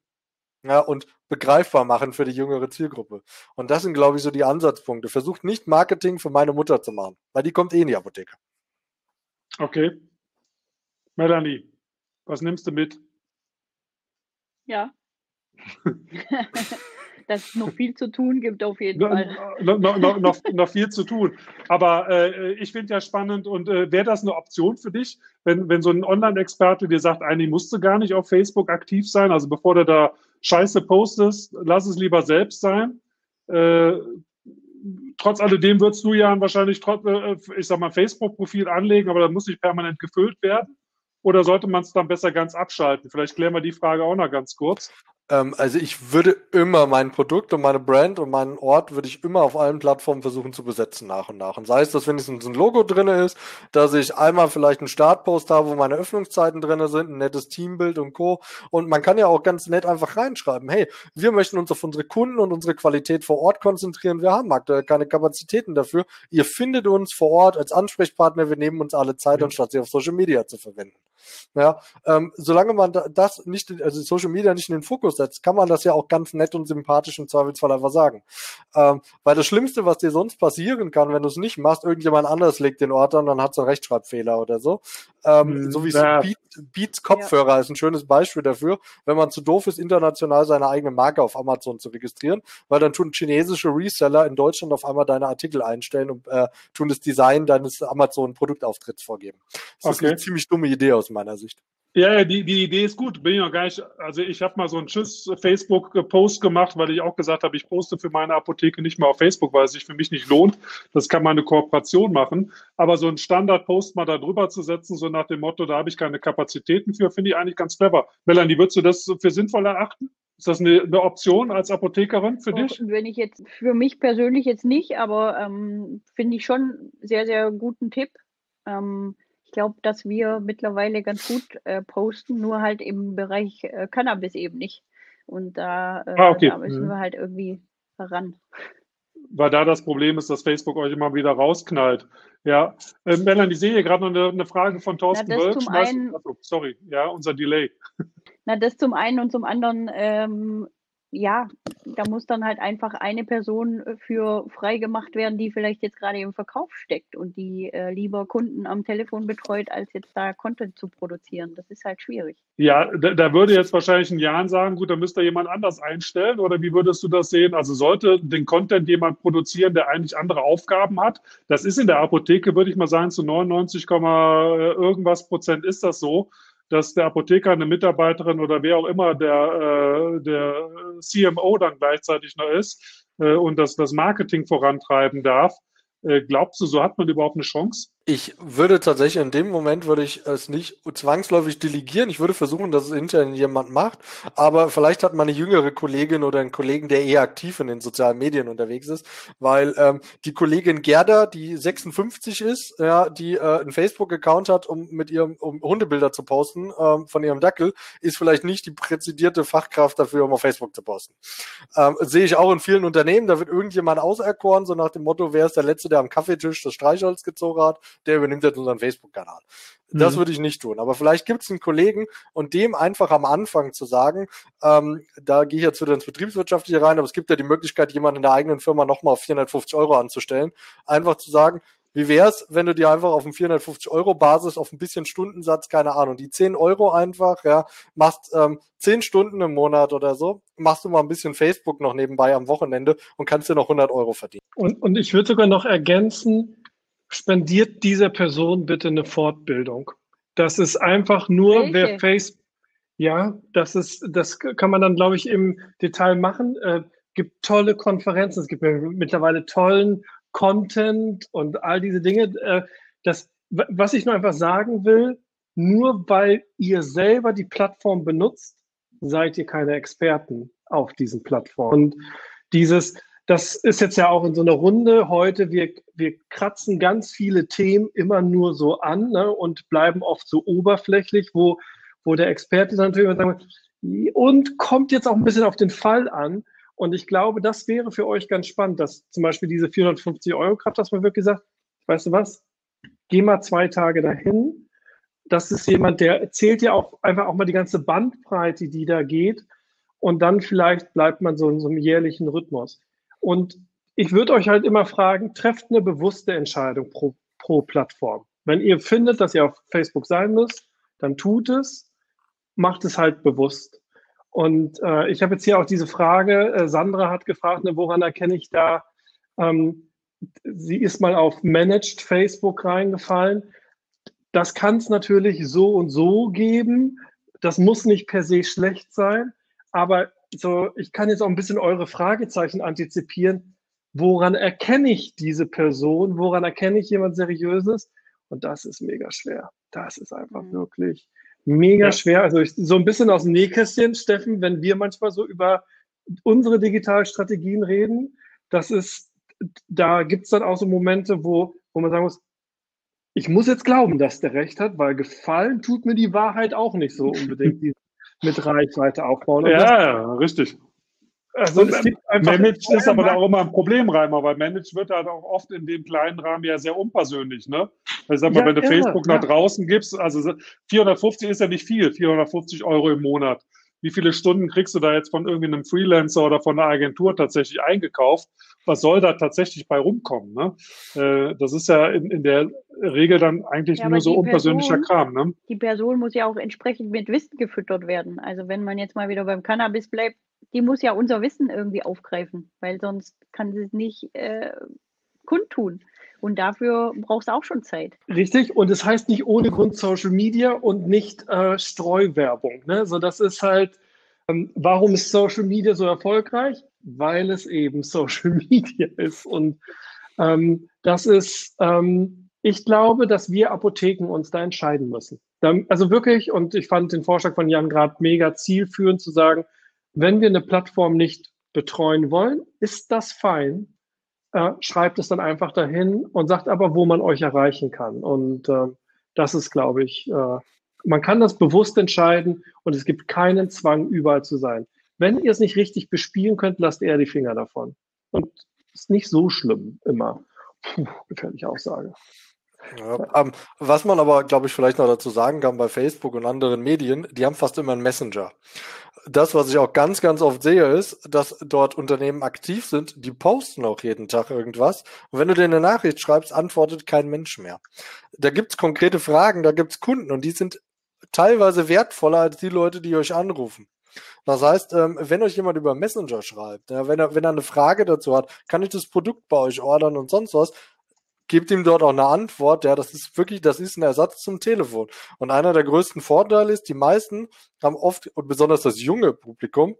Ja, und begreifbar machen für die jüngere Zielgruppe. Und das sind, glaube ich, so die Ansatzpunkte. Versucht nicht Marketing für meine Mutter zu machen, weil die kommt eh in die Apotheke. Okay. Melanie, was nimmst du mit? Ja. dass es noch viel zu tun gibt, auf jeden no, Fall. No, no, noch, noch, viel zu tun. Aber äh, ich finde ja spannend und äh, wäre das eine Option für dich, wenn, wenn so ein Online-Experte dir sagt, eigentlich musst du gar nicht auf Facebook aktiv sein, also bevor du da Scheiße postest, lass es lieber selbst sein. Äh, trotz alledem würdest du ja wahrscheinlich, trotz, äh, ich sag mal, Facebook-Profil anlegen, aber das muss nicht permanent gefüllt werden. Oder sollte man es dann besser ganz abschalten? Vielleicht klären wir die Frage auch noch ganz kurz. Ähm, also ich würde immer mein Produkt und meine Brand und meinen Ort würde ich immer auf allen Plattformen versuchen zu besetzen nach und nach. Und sei es, dass wenigstens ein Logo drin ist, dass ich einmal vielleicht einen Startpost habe, wo meine Öffnungszeiten drin sind, ein nettes Teambild und Co. Und man kann ja auch ganz nett einfach reinschreiben, hey, wir möchten uns auf unsere Kunden und unsere Qualität vor Ort konzentrieren. Wir haben aktuell keine Kapazitäten dafür. Ihr findet uns vor Ort als Ansprechpartner. Wir nehmen uns alle Zeit, mhm. anstatt sie auf Social Media zu verwenden. Ja, ähm, solange man das nicht, also Social Media nicht in den Fokus setzt, kann man das ja auch ganz nett und sympathisch im Zweifelsfall einfach sagen. Ähm, weil das Schlimmste, was dir sonst passieren kann, wenn du es nicht machst, irgendjemand anderes legt den Ort an, dann hat es einen Rechtschreibfehler oder so. Ähm, mhm, so wie ja. Beat, Beats Kopfhörer ja. ist ein schönes Beispiel dafür, wenn man zu doof ist, international seine eigene Marke auf Amazon zu registrieren, weil dann tun chinesische Reseller in Deutschland auf einmal deine Artikel einstellen und äh, tun das Design deines Amazon-Produktauftritts vorgeben. Das okay. ist eine ziemlich dumme Idee aus meiner Sicht. Ja, ja, die, die Idee ist gut. Bin ich noch gar nicht. Also ich habe mal so einen Tschüss Facebook-Post gemacht, weil ich auch gesagt habe, ich poste für meine Apotheke nicht mehr auf Facebook, weil es sich für mich nicht lohnt. Das kann man eine Kooperation machen. Aber so einen Standard-Post mal da drüber zu setzen, so nach dem Motto, da habe ich keine Kapazitäten für, finde ich eigentlich ganz clever. Melanie, würdest du das für sinnvoll erachten? Ist das eine, eine Option als Apothekerin für dich? Wenn ich jetzt für mich persönlich jetzt nicht, aber ähm, finde ich schon sehr, sehr guten Tipp. Ähm, glaube, dass wir mittlerweile ganz gut äh, posten, nur halt im Bereich äh, Cannabis eben nicht. Und da, äh, ah, okay. da müssen mhm. wir halt irgendwie ran. Weil da das Problem ist, dass Facebook euch immer wieder rausknallt. Ja, äh, Melanie, ich sehe hier gerade noch eine, eine, Frage von Thorsten Na, Wölk. Einen, sorry, ja, unser Delay. Na, das zum einen und zum anderen ähm, ja, da muss dann halt einfach eine Person äh, für frei gemacht werden, die vielleicht jetzt gerade im Verkauf steckt und die äh, lieber Kunden am Telefon betreut, als jetzt da Content zu produzieren. Das ist halt schwierig. Ja, da, da würde jetzt wahrscheinlich ein Jan sagen, gut, da müsste jemand anders einstellen oder wie würdest du das sehen? Also sollte den Content jemand produzieren, der eigentlich andere Aufgaben hat? Das ist in der Apotheke, würde ich mal sagen, zu 99, äh, irgendwas Prozent ist das so dass der Apotheker eine Mitarbeiterin oder wer auch immer der, äh, der CMO dann gleichzeitig noch ist äh, und das, das Marketing vorantreiben darf. Äh, glaubst du, so hat man überhaupt eine Chance? Ich würde tatsächlich in dem Moment würde ich es nicht zwangsläufig delegieren. Ich würde versuchen, dass es intern jemand macht. Aber vielleicht hat man eine jüngere Kollegin oder einen Kollegen, der eher aktiv in den sozialen Medien unterwegs ist, weil ähm, die Kollegin Gerda, die 56 ist, ja, die äh, einen Facebook-Account hat, um mit ihrem um Hundebilder zu posten ähm, von ihrem Dackel, ist vielleicht nicht die präzidierte Fachkraft dafür, um auf Facebook zu posten. Ähm, sehe ich auch in vielen Unternehmen. Da wird irgendjemand auserkoren, so nach dem Motto, wer ist der Letzte, der am Kaffeetisch das Streichholz gezogen hat der übernimmt jetzt unseren Facebook-Kanal. Das mhm. würde ich nicht tun. Aber vielleicht gibt es einen Kollegen und dem einfach am Anfang zu sagen, ähm, da gehe ich jetzt wieder ins Betriebswirtschaftliche rein, aber es gibt ja die Möglichkeit, jemanden in der eigenen Firma nochmal auf 450 Euro anzustellen. Einfach zu sagen, wie wär's, wenn du dir einfach auf einen 450 Euro Basis auf ein bisschen Stundensatz, keine Ahnung, die 10 Euro einfach, ja, machst ähm, 10 Stunden im Monat oder so, machst du mal ein bisschen Facebook noch nebenbei am Wochenende und kannst dir noch 100 Euro verdienen. Und, und ich würde sogar noch ergänzen, spendiert dieser Person bitte eine Fortbildung. Das ist einfach nur, Welche? wer Facebook, ja, das ist, das kann man dann, glaube ich, im Detail machen. Äh, gibt tolle Konferenzen, es gibt mittlerweile tollen Content und all diese Dinge. Äh, das, was ich nur einfach sagen will, nur weil ihr selber die Plattform benutzt, seid ihr keine Experten auf diesen Plattformen. Und dieses, das ist jetzt ja auch in so einer Runde heute. Wir, wir kratzen ganz viele Themen immer nur so an ne, und bleiben oft so oberflächlich, wo, wo der Experte dann natürlich sagt, und kommt jetzt auch ein bisschen auf den Fall an. Und ich glaube, das wäre für euch ganz spannend, dass zum Beispiel diese 450 Euro Kraft, dass man wirklich sagt, weißt du was? geh mal zwei Tage dahin. Das ist jemand, der erzählt ja auch einfach auch mal die ganze Bandbreite, die da geht. Und dann vielleicht bleibt man so in so einem jährlichen Rhythmus. Und ich würde euch halt immer fragen, trefft eine bewusste Entscheidung pro, pro Plattform. Wenn ihr findet, dass ihr auf Facebook sein müsst, dann tut es, macht es halt bewusst. Und äh, ich habe jetzt hier auch diese Frage, äh, Sandra hat gefragt, ne, woran erkenne ich da, ähm, sie ist mal auf Managed Facebook reingefallen. Das kann es natürlich so und so geben. Das muss nicht per se schlecht sein. Aber so, ich kann jetzt auch ein bisschen eure Fragezeichen antizipieren. Woran erkenne ich diese Person? Woran erkenne ich jemand Seriöses? Und das ist mega schwer. Das ist einfach mhm. wirklich mega ja. schwer. Also ich, so ein bisschen aus dem Nähkästchen, Steffen, wenn wir manchmal so über unsere Digitalstrategien reden, das ist, da gibt es dann auch so Momente, wo, wo man sagen muss, ich muss jetzt glauben, dass der recht hat, weil gefallen tut mir die Wahrheit auch nicht so unbedingt, mit Reichweite aufbauen. Und ja, das, ja, richtig. Also es gibt einfach Managed ist aber da auch immer ein Problem, Reimer, weil Managed wird halt auch oft in dem kleinen Rahmen ja sehr unpersönlich, ne? Ich sag mal, ja, wenn du irre, Facebook nach draußen gibst, also 450 ist ja nicht viel, 450 Euro im Monat. Wie viele Stunden kriegst du da jetzt von irgendeinem Freelancer oder von einer Agentur tatsächlich eingekauft? Was soll da tatsächlich bei rumkommen? Ne? Äh, das ist ja in, in der Regel dann eigentlich ja, nur so unpersönlicher Person, Kram. Ne? Die Person muss ja auch entsprechend mit Wissen gefüttert werden. Also wenn man jetzt mal wieder beim Cannabis bleibt, die muss ja unser Wissen irgendwie aufgreifen, weil sonst kann sie es nicht äh, kundtun. Und dafür brauchst du auch schon Zeit. Richtig. Und es das heißt nicht ohne Grund Social Media und nicht äh, Streuwerbung. Ne? So, das ist halt, ähm, warum ist Social Media so erfolgreich? Weil es eben Social Media ist. Und ähm, das ist, ähm, ich glaube, dass wir Apotheken uns da entscheiden müssen. also wirklich, und ich fand den Vorschlag von Jan gerade mega zielführend zu sagen, wenn wir eine Plattform nicht betreuen wollen, ist das fein. Äh, schreibt es dann einfach dahin und sagt aber, wo man euch erreichen kann. Und äh, das ist, glaube ich, äh, man kann das bewusst entscheiden und es gibt keinen Zwang, überall zu sein. Wenn ihr es nicht richtig bespielen könnt, lasst eher die Finger davon. Und ist nicht so schlimm immer. Puh, gefährliche Aussage. Ja, ähm, was man aber, glaube ich, vielleicht noch dazu sagen kann bei Facebook und anderen Medien, die haben fast immer einen Messenger das, was ich auch ganz, ganz oft sehe, ist, dass dort Unternehmen aktiv sind, die posten auch jeden Tag irgendwas. Und wenn du dir eine Nachricht schreibst, antwortet kein Mensch mehr. Da gibt's konkrete Fragen, da gibt's Kunden und die sind teilweise wertvoller als die Leute, die euch anrufen. Das heißt, ähm, wenn euch jemand über Messenger schreibt, wenn er, wenn er eine Frage dazu hat, kann ich das Produkt bei euch ordern und sonst was, gebt ihm dort auch eine Antwort. Ja, das ist wirklich, das ist ein Ersatz zum Telefon. Und einer der größten Vorteile ist, die meisten haben oft, und besonders das junge Publikum,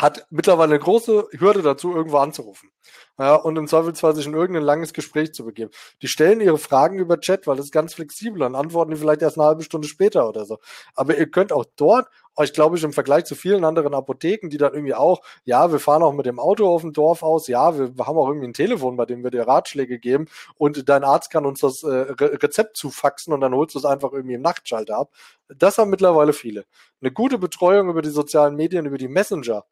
hat mittlerweile eine große Hürde dazu, irgendwo anzurufen. Ja, und im Zweifelsfall sich in irgendein langes Gespräch zu begeben. Die stellen ihre Fragen über Chat, weil das ist ganz flexibel und antworten die vielleicht erst eine halbe Stunde später oder so. Aber ihr könnt auch dort euch, glaube ich, im Vergleich zu vielen anderen Apotheken, die dann irgendwie auch, ja, wir fahren auch mit dem Auto auf dem Dorf aus, ja, wir haben auch irgendwie ein Telefon, bei dem wir dir Ratschläge geben und dein Arzt kann uns das äh, Re Rezept zufaxen und dann holst du es einfach irgendwie im Nachtschalter ab. Das haben mittlerweile viele. Eine gute Betreuung über die sozialen Medien, über die Messenger,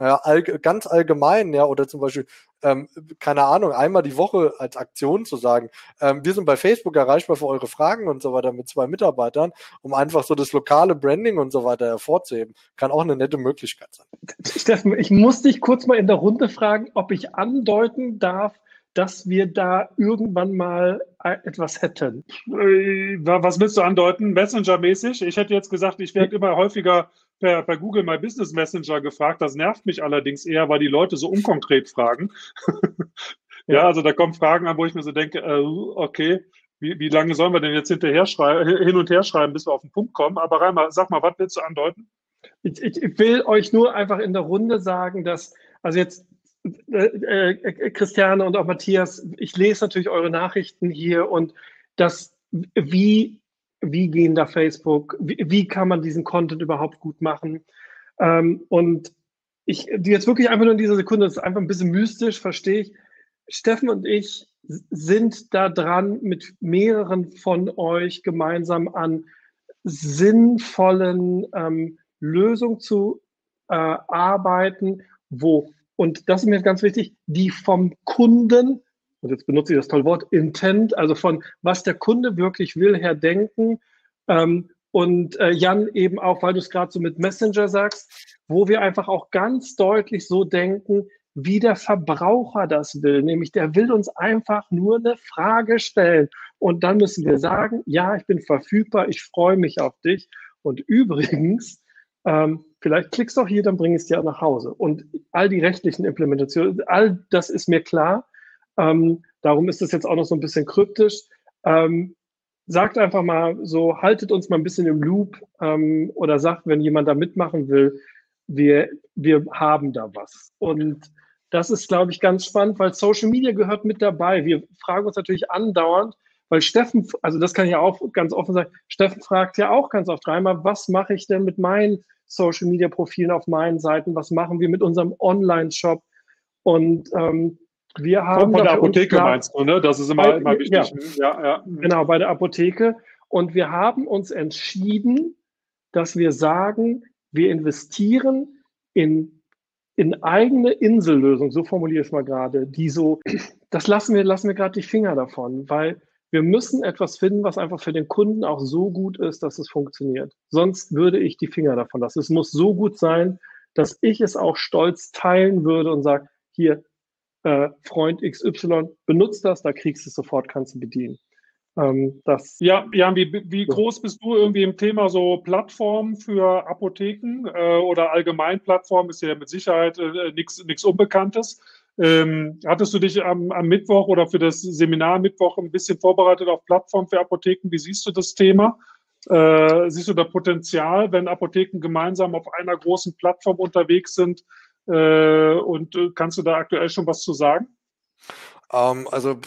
ja, all, ganz allgemein, ja, oder zum Beispiel, ähm, keine Ahnung, einmal die Woche als Aktion zu sagen, ähm, wir sind bei Facebook erreichbar für eure Fragen und so weiter mit zwei Mitarbeitern, um einfach so das lokale Branding und so weiter hervorzuheben, kann auch eine nette Möglichkeit sein. Steffen, ich muss dich kurz mal in der Runde fragen, ob ich andeuten darf, dass wir da irgendwann mal äh, etwas hätten. Äh, was willst du andeuten? Messenger-mäßig? Ich hätte jetzt gesagt, ich werde immer häufiger per, per Google My Business Messenger gefragt. Das nervt mich allerdings eher, weil die Leute so unkonkret fragen. ja, also da kommen Fragen an, wo ich mir so denke, äh, okay, wie, wie lange sollen wir denn jetzt hinterher schreiben, hin und her schreiben, bis wir auf den Punkt kommen? Aber Reimer, sag mal, was willst du andeuten? Ich, ich will euch nur einfach in der Runde sagen, dass, also jetzt äh, äh, Christiane und auch Matthias, ich lese natürlich eure Nachrichten hier und das, wie wie gehen da Facebook, wie, wie kann man diesen Content überhaupt gut machen. Ähm, und ich, die jetzt wirklich einfach nur in dieser Sekunde, das ist einfach ein bisschen mystisch, verstehe ich. Steffen und ich sind da dran, mit mehreren von euch gemeinsam an sinnvollen ähm, Lösungen zu äh, arbeiten, wo, und das ist mir ganz wichtig, die vom Kunden und jetzt benutze ich das tolle Wort, Intent, also von was der Kunde wirklich will, her denken. Ähm, und äh, Jan eben auch, weil du es gerade so mit Messenger sagst, wo wir einfach auch ganz deutlich so denken, wie der Verbraucher das will. Nämlich der will uns einfach nur eine Frage stellen. Und dann müssen wir sagen, ja, ich bin verfügbar, ich freue mich auf dich. Und übrigens, ähm, vielleicht klickst du auch hier, dann bring ich es dir nach Hause. Und all die rechtlichen Implementationen, all das ist mir klar. Ähm, darum ist es jetzt auch noch so ein bisschen kryptisch. Ähm, sagt einfach mal so, haltet uns mal ein bisschen im Loop ähm, oder sagt, wenn jemand da mitmachen will, wir, wir haben da was. Und das ist, glaube ich, ganz spannend, weil Social Media gehört mit dabei. Wir fragen uns natürlich andauernd, weil Steffen, also das kann ich ja auch ganz offen sagen, Steffen fragt ja auch ganz oft dreimal, was mache ich denn mit meinen Social Media Profilen auf meinen Seiten? Was machen wir mit unserem Online-Shop? Und ähm, wir haben. Von der Apotheke klar, meinst du, ne? Das ist immer, bei, immer wichtig. Ja, ja, ja. Genau, bei der Apotheke. Und wir haben uns entschieden, dass wir sagen, wir investieren in, in eigene Insellösungen, so formuliere ich es mal gerade, die so, das lassen wir, lassen wir gerade die Finger davon, weil wir müssen etwas finden, was einfach für den Kunden auch so gut ist, dass es funktioniert. Sonst würde ich die Finger davon lassen. Es muss so gut sein, dass ich es auch stolz teilen würde und sage, hier, äh, Freund XY, benutzt das, da kriegst du es sofort, kannst du bedienen. Ähm, das, ja, Jan, wie, wie groß bist du irgendwie im Thema so Plattformen für Apotheken äh, oder allgemein Plattformen? Ist ja mit Sicherheit äh, nichts Unbekanntes. Ähm, hattest du dich am, am, Mittwoch oder für das Seminar Mittwoch ein bisschen vorbereitet auf Plattformen für Apotheken? Wie siehst du das Thema? Äh, siehst du da Potenzial, wenn Apotheken gemeinsam auf einer großen Plattform unterwegs sind? Äh, und äh, kannst du da aktuell schon was zu sagen? Um, ähm, also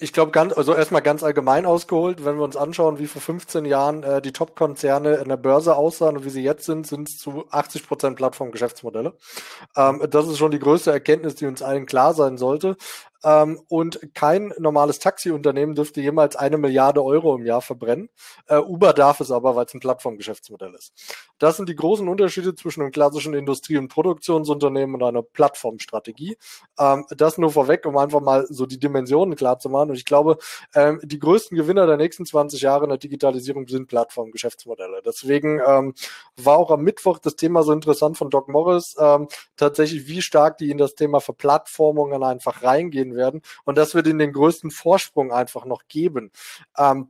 ich glaube, also erstmal ganz allgemein ausgeholt, wenn wir uns anschauen, wie vor 15 Jahren äh, die Top-Konzerne in der Börse aussahen und wie sie jetzt sind, sind es zu 80 Prozent Plattformgeschäftsmodelle. Ähm, das ist schon die größte Erkenntnis, die uns allen klar sein sollte. Ähm, und kein normales Taxiunternehmen dürfte jemals eine Milliarde Euro im Jahr verbrennen. Äh, Uber darf es aber, weil es ein Plattformgeschäftsmodell ist. Das sind die großen Unterschiede zwischen einem klassischen Industrie- und Produktionsunternehmen und einer Plattformstrategie. Ähm, das nur vorweg, um einfach mal so die Dimensionen klar zu machen. Und ich glaube, ähm, die größten Gewinner der nächsten 20 Jahre in der Digitalisierung sind Plattformgeschäftsmodelle. Deswegen ähm, war auch am Mittwoch das Thema so interessant von Doc Morris, ähm, tatsächlich, wie stark die in das Thema Verplattformungen einfach reingehen werden und das wird ihnen den größten Vorsprung einfach noch geben. Ähm,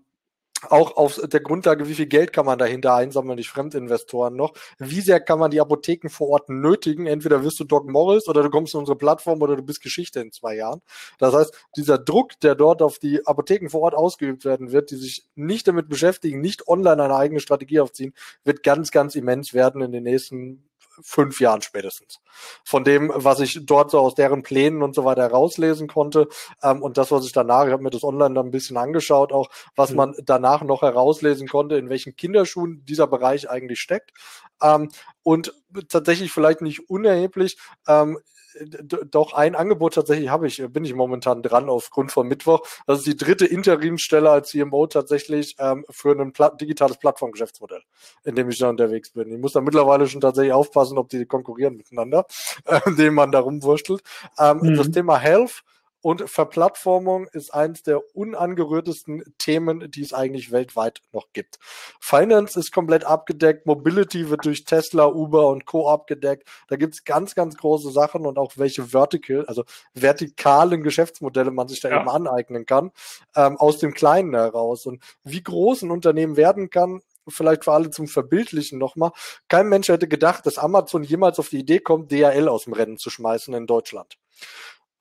auch auf der Grundlage, wie viel Geld kann man dahinter einsammeln, die Fremdinvestoren noch? Wie sehr kann man die Apotheken vor Ort nötigen? Entweder wirst du Doc Morris oder du kommst in unsere Plattform oder du bist Geschichte in zwei Jahren. Das heißt, dieser Druck, der dort auf die Apotheken vor Ort ausgeübt werden wird, die sich nicht damit beschäftigen, nicht online eine eigene Strategie aufziehen, wird ganz, ganz immens werden in den nächsten fünf Jahren spätestens. Von dem, was ich dort so aus deren Plänen und so weiter herauslesen konnte ähm, und das, was ich danach, ich habe mir das online dann ein bisschen angeschaut, auch was mhm. man danach noch herauslesen konnte, in welchen Kinderschuhen dieser Bereich eigentlich steckt. Ähm, und tatsächlich vielleicht nicht unerheblich, ähm, doch ein Angebot tatsächlich habe ich, bin ich momentan dran aufgrund von Mittwoch. Das ist die dritte Interimstelle als CMO tatsächlich ähm, für ein Pla digitales Plattformgeschäftsmodell, in dem ich da unterwegs bin. Ich muss da mittlerweile schon tatsächlich aufpassen, ob die konkurrieren miteinander, äh, dem man da rumwurschtelt. Ähm, mhm. Das Thema Health und Verplattformung ist eines der unangerührtesten Themen, die es eigentlich weltweit noch gibt. Finance ist komplett abgedeckt, Mobility wird durch Tesla, Uber und Co. abgedeckt. Da gibt es ganz, ganz große Sachen und auch welche Vertical, also vertikalen Geschäftsmodelle man sich da ja. eben aneignen kann, ähm, aus dem Kleinen heraus. Und wie groß ein Unternehmen werden kann, vielleicht für alle zum Verbildlichen nochmal. Kein Mensch hätte gedacht, dass Amazon jemals auf die Idee kommt, DHL aus dem Rennen zu schmeißen in Deutschland.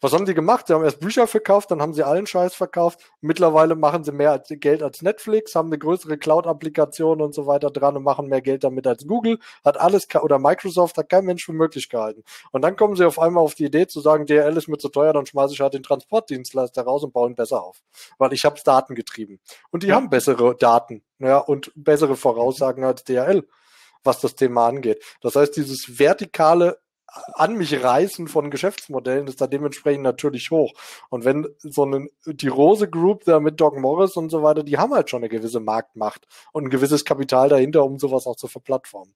Was haben die gemacht? Sie haben erst Bücher verkauft, dann haben sie allen Scheiß verkauft. Mittlerweile machen sie mehr Geld als Netflix, haben eine größere Cloud-Applikation und so weiter dran und machen mehr Geld damit als Google. Hat alles oder Microsoft hat kein Mensch für möglich gehalten. Und dann kommen sie auf einmal auf die Idee zu sagen, DRL ist mir zu teuer, dann schmeiße ich halt den Transportdienstleister raus und baue ihn besser auf. Weil ich habe Daten getrieben. Und die ja. haben bessere Daten ja, und bessere Voraussagen als DRL was das Thema angeht. Das heißt, dieses vertikale an mich reißen von Geschäftsmodellen ist da dementsprechend natürlich hoch. Und wenn so eine, die Rose Group da mit Doc Morris und so weiter, die haben halt schon eine gewisse Marktmacht und ein gewisses Kapital dahinter, um sowas auch zu verplattformen.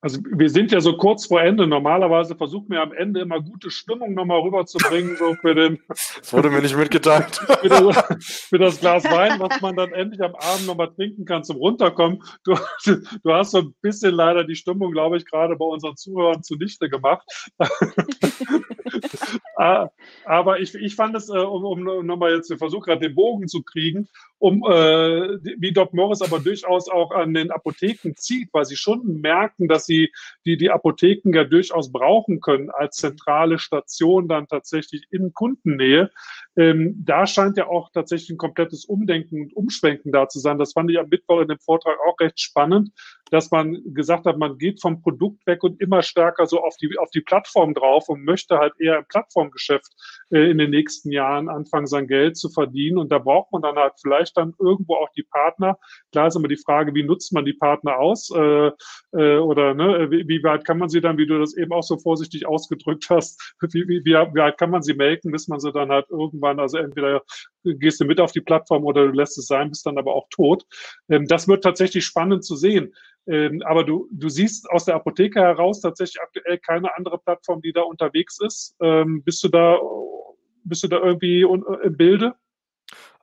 Also wir sind ja so kurz vor Ende. Normalerweise versuchen wir am Ende immer gute Stimmung nochmal rüberzubringen, so für den. Das wurde mir nicht mitgeteilt. für, das, für, das, Glas Wein, was man dann endlich am Abend nochmal trinken kann zum Runterkommen. Du, du hast so ein bisschen leider die Stimmung, glaube ich, gerade bei unseren Zuhörern zunichte gemacht. Ah, aber ich, ich fand es, äh, um, um nochmal jetzt den Versuch gerade den Bogen zu kriegen, um äh, wie Doc Morris aber durchaus auch an den Apotheken zieht, weil sie schon merken, dass sie die, die Apotheken ja durchaus brauchen können als zentrale Station dann tatsächlich in Kundennähe. Ähm, da scheint ja auch tatsächlich ein komplettes Umdenken und Umschwenken da zu sein. Das fand ich am Mittwoch in dem Vortrag auch recht spannend, dass man gesagt hat, man geht vom Produkt weg und immer stärker so auf die, auf die Plattform drauf und möchte halt eher im Plattformgeschäft äh, in den nächsten Jahren anfangen, sein Geld zu verdienen. Und da braucht man dann halt vielleicht dann irgendwo auch die Partner. Klar ist immer die Frage, wie nutzt man die Partner aus? Äh, äh, oder ne, wie, wie weit kann man sie dann, wie du das eben auch so vorsichtig ausgedrückt hast, wie, wie, wie weit kann man sie melken, bis man sie dann halt irgendwann, also entweder gehst du mit auf die Plattform oder du lässt es sein, bist dann aber auch tot. Ähm, das wird tatsächlich spannend zu sehen. Ähm, aber du, du siehst aus der Apotheke heraus tatsächlich aktuell keine andere Plattform, die da unterwegs ist. Ähm, bist du da, bist du da irgendwie im Bilde?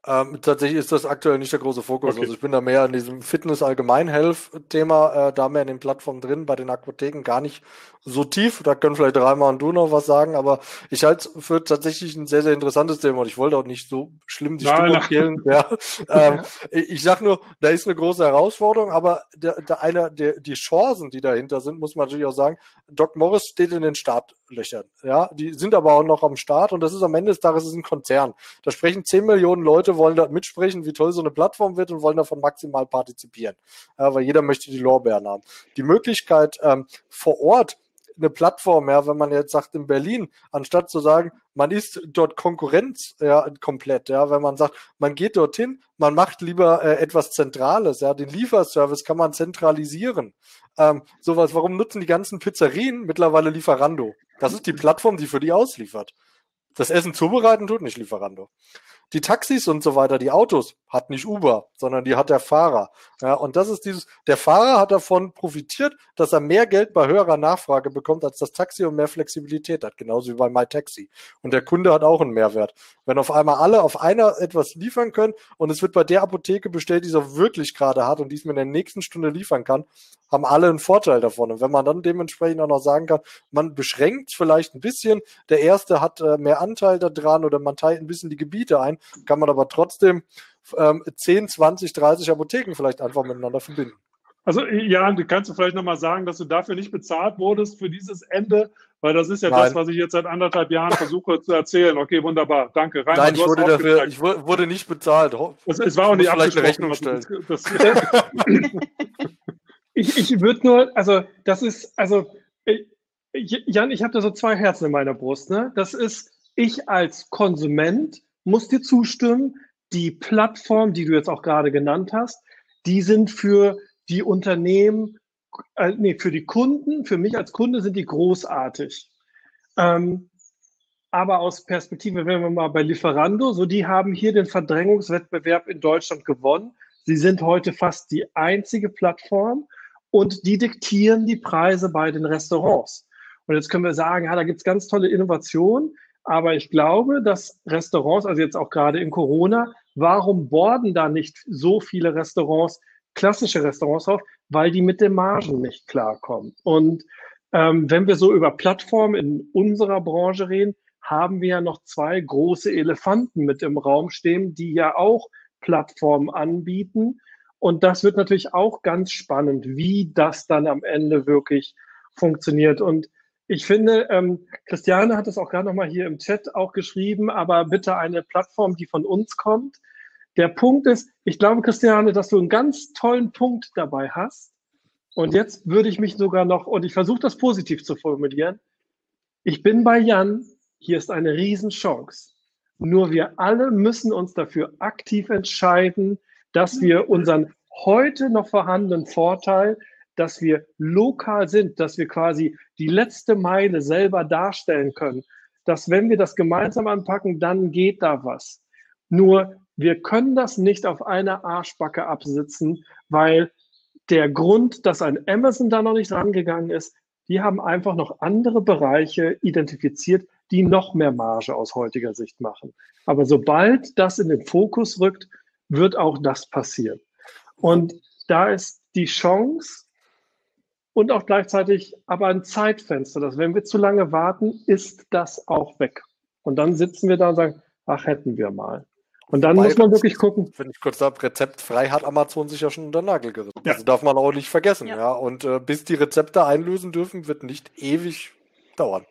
Ähm, tatsächlich ist das aktuell nicht der große Fokus. Okay. Also ich bin da mehr in diesem Fitness-Allgemein-Health-Thema, äh, da mehr in den Plattformen drin, bei den Apotheken gar nicht so tief. Da können vielleicht dreimal und du noch was sagen, aber ich halte es für tatsächlich ein sehr, sehr interessantes Thema und ich wollte auch nicht so schlimm die Stimmung killen. Ja. ähm, ich sag nur, da ist eine große Herausforderung, aber der, der eine, der, die Chancen, die dahinter sind, muss man natürlich auch sagen, Doc Morris steht in den Startlöchern. Ja, die sind aber auch noch am Start und das ist am Ende des Tages ein Konzern. Da sprechen 10 Millionen Leute, wollen dort mitsprechen, wie toll so eine Plattform wird und wollen davon maximal partizipieren. Ja, weil jeder möchte die Lorbeeren haben. Die Möglichkeit, ähm, vor Ort eine Plattform, ja, wenn man jetzt sagt in Berlin, anstatt zu sagen, man ist dort Konkurrenz ja, komplett, ja, wenn man sagt, man geht dorthin, man macht lieber äh, etwas Zentrales, ja, den Lieferservice kann man zentralisieren. Ähm, sowas, warum nutzen die ganzen Pizzerien mittlerweile Lieferando? Das ist die Plattform, die für die ausliefert. Das Essen zubereiten tut nicht Lieferando. Die Taxis und so weiter, die Autos, hat nicht Uber, sondern die hat der Fahrer. Ja, und das ist dieses, der Fahrer hat davon profitiert, dass er mehr Geld bei höherer Nachfrage bekommt als das Taxi und mehr Flexibilität hat, genauso wie bei MyTaxi. Und der Kunde hat auch einen Mehrwert. Wenn auf einmal alle auf einer etwas liefern können und es wird bei der Apotheke bestellt, die es auch wirklich gerade hat und die es mir in der nächsten Stunde liefern kann, haben alle einen Vorteil davon. Und wenn man dann dementsprechend auch noch sagen kann, man beschränkt vielleicht ein bisschen, der erste hat äh, mehr Anteil daran oder man teilt ein bisschen die Gebiete ein, kann man aber trotzdem ähm, 10, 20, 30 Apotheken vielleicht einfach miteinander verbinden. Also ja, du kannst du vielleicht nochmal sagen, dass du dafür nicht bezahlt wurdest für dieses Ende, weil das ist ja Nein. das, was ich jetzt seit anderthalb Jahren versuche zu erzählen. Okay, wunderbar, danke. Rainer, Nein, ich wurde, dafür, ich wurde nicht bezahlt. Es, es war auch nicht vielleicht eine Rechnung stellen. Das, ich ich würde nur, also das ist, also Jan, ich habe da so zwei Herzen in meiner Brust. Ne? Das ist, ich als Konsument muss dir zustimmen, die Plattform, die du jetzt auch gerade genannt hast, die sind für die Unternehmen, äh, nee, für die Kunden, für mich als Kunde sind die großartig. Ähm, aber aus Perspektive, wenn wir mal bei Lieferando, so die haben hier den Verdrängungswettbewerb in Deutschland gewonnen. Sie sind heute fast die einzige Plattform und die diktieren die Preise bei den Restaurants. Und jetzt können wir sagen, ja, da gibt es ganz tolle Innovationen, aber ich glaube, dass Restaurants, also jetzt auch gerade in Corona, warum borden da nicht so viele Restaurants klassische Restaurants auf, weil die mit den Margen nicht klarkommen. Und ähm, wenn wir so über Plattformen in unserer Branche reden, haben wir ja noch zwei große Elefanten mit im Raum stehen, die ja auch Plattformen anbieten. Und das wird natürlich auch ganz spannend, wie das dann am Ende wirklich funktioniert. Und ich finde, ähm, Christiane hat es auch gerade nochmal hier im Chat auch geschrieben, aber bitte eine Plattform, die von uns kommt. Der Punkt ist, ich glaube, Christiane, dass du einen ganz tollen Punkt dabei hast. Und jetzt würde ich mich sogar noch, und ich versuche das positiv zu formulieren, ich bin bei Jan, hier ist eine Riesenchance. Nur wir alle müssen uns dafür aktiv entscheiden, dass wir unseren heute noch vorhandenen Vorteil, dass wir lokal sind, dass wir quasi die letzte Meile selber darstellen können, dass wenn wir das gemeinsam anpacken, dann geht da was. Nur wir können das nicht auf einer Arschbacke absitzen, weil der Grund, dass ein Amazon da noch nicht rangegangen ist, die haben einfach noch andere Bereiche identifiziert, die noch mehr Marge aus heutiger Sicht machen. Aber sobald das in den Fokus rückt, wird auch das passieren. Und da ist die Chance und auch gleichzeitig aber ein Zeitfenster, dass wenn wir zu lange warten, ist das auch weg. Und dann sitzen wir da und sagen, ach, hätten wir mal. Und dann Wobei, muss man wirklich gucken. Wenn ich kurz sage, rezeptfrei hat Amazon sich ja schon unter den Nagel gerissen. Ja. Also darf man auch nicht vergessen. Ja. ja. Und äh, bis die Rezepte einlösen dürfen, wird nicht ewig dauern.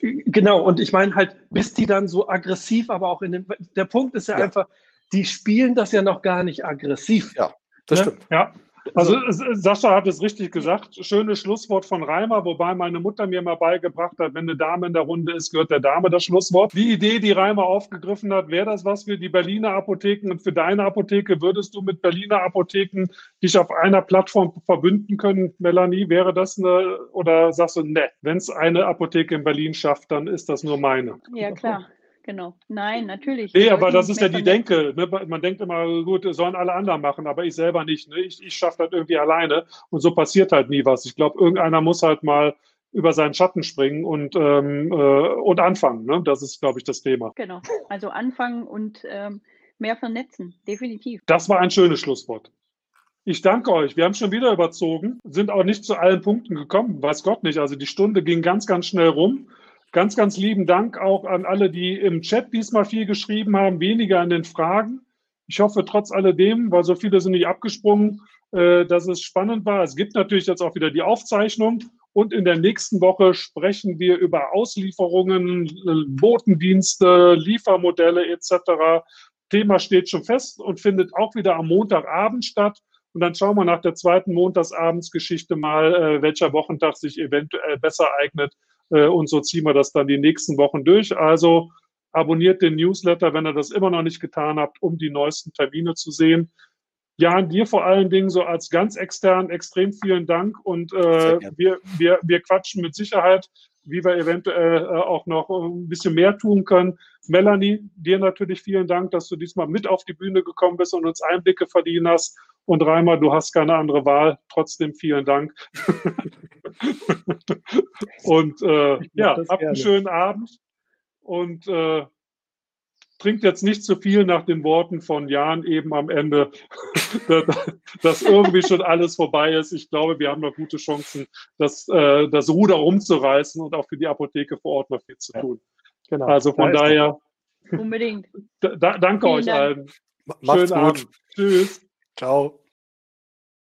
Genau, und ich meine halt, bis die dann so aggressiv, aber auch in den. Der Punkt ist ja, ja. einfach, die spielen das ja noch gar nicht aggressiv. Ja, das ne? stimmt. Ja, also Sascha hat es richtig gesagt. Schönes Schlusswort von Reimer, wobei meine Mutter mir mal beigebracht hat, wenn eine Dame in der Runde ist, gehört der Dame das Schlusswort. Die Idee, die Reimer aufgegriffen hat, wäre das was für die Berliner Apotheken und für deine Apotheke? Würdest du mit Berliner Apotheken dich auf einer Plattform verbünden können, Melanie? Wäre das eine, oder sagst du, ne, wenn es eine Apotheke in Berlin schafft, dann ist das nur meine? Ja, klar genau. Nein, natürlich. Nee, aber das ist ja die Denke. Ne? Man denkt immer, gut, sollen alle anderen machen, aber ich selber nicht. Ne? Ich, ich schaffe das irgendwie alleine und so passiert halt nie was. Ich glaube, irgendeiner muss halt mal über seinen Schatten springen und, ähm, äh, und anfangen. Ne? Das ist, glaube ich, das Thema. Genau. Also anfangen und ähm, mehr vernetzen, definitiv. Das war ein schönes Schlusswort. Ich danke euch. Wir haben schon wieder überzogen, sind auch nicht zu allen Punkten gekommen, weiß Gott nicht. Also die Stunde ging ganz, ganz schnell rum. Ganz, ganz lieben Dank auch an alle, die im Chat diesmal viel geschrieben haben, weniger an den Fragen. Ich hoffe trotz alledem, weil so viele sind nicht abgesprungen, äh, dass es spannend war. Es gibt natürlich jetzt auch wieder die Aufzeichnung und in der nächsten Woche sprechen wir über Auslieferungen, Botendienste, Liefermodelle etc. Thema steht schon fest und findet auch wieder am Montagabend statt. Und dann schauen wir nach der zweiten Montagsabendsgeschichte mal, äh, welcher Wochentag sich eventuell besser eignet, und so ziehen wir das dann die nächsten Wochen durch. Also abonniert den Newsletter, wenn ihr das immer noch nicht getan habt, um die neuesten Termine zu sehen. Jan, dir vor allen Dingen so als ganz extern extrem vielen Dank und äh, wir, wir, wir quatschen mit Sicherheit, wie wir eventuell äh, auch noch ein bisschen mehr tun können. Melanie, dir natürlich vielen Dank, dass du diesmal mit auf die Bühne gekommen bist und uns Einblicke verdienen hast. Und Reimer, du hast keine andere Wahl. Trotzdem vielen Dank. und äh, ja, habt einen schönen Abend und äh, trinkt jetzt nicht zu viel nach den Worten von Jan eben am Ende, dass irgendwie schon alles vorbei ist. Ich glaube, wir haben noch gute Chancen, das, äh, das Ruder rumzureißen und auch für die Apotheke vor Ort noch viel zu tun. Ja, genau. Also von da daher. Unbedingt. Da, danke Vielen euch Dank. allen. Macht's Schönen gut. Abend. Tschüss. Ciao.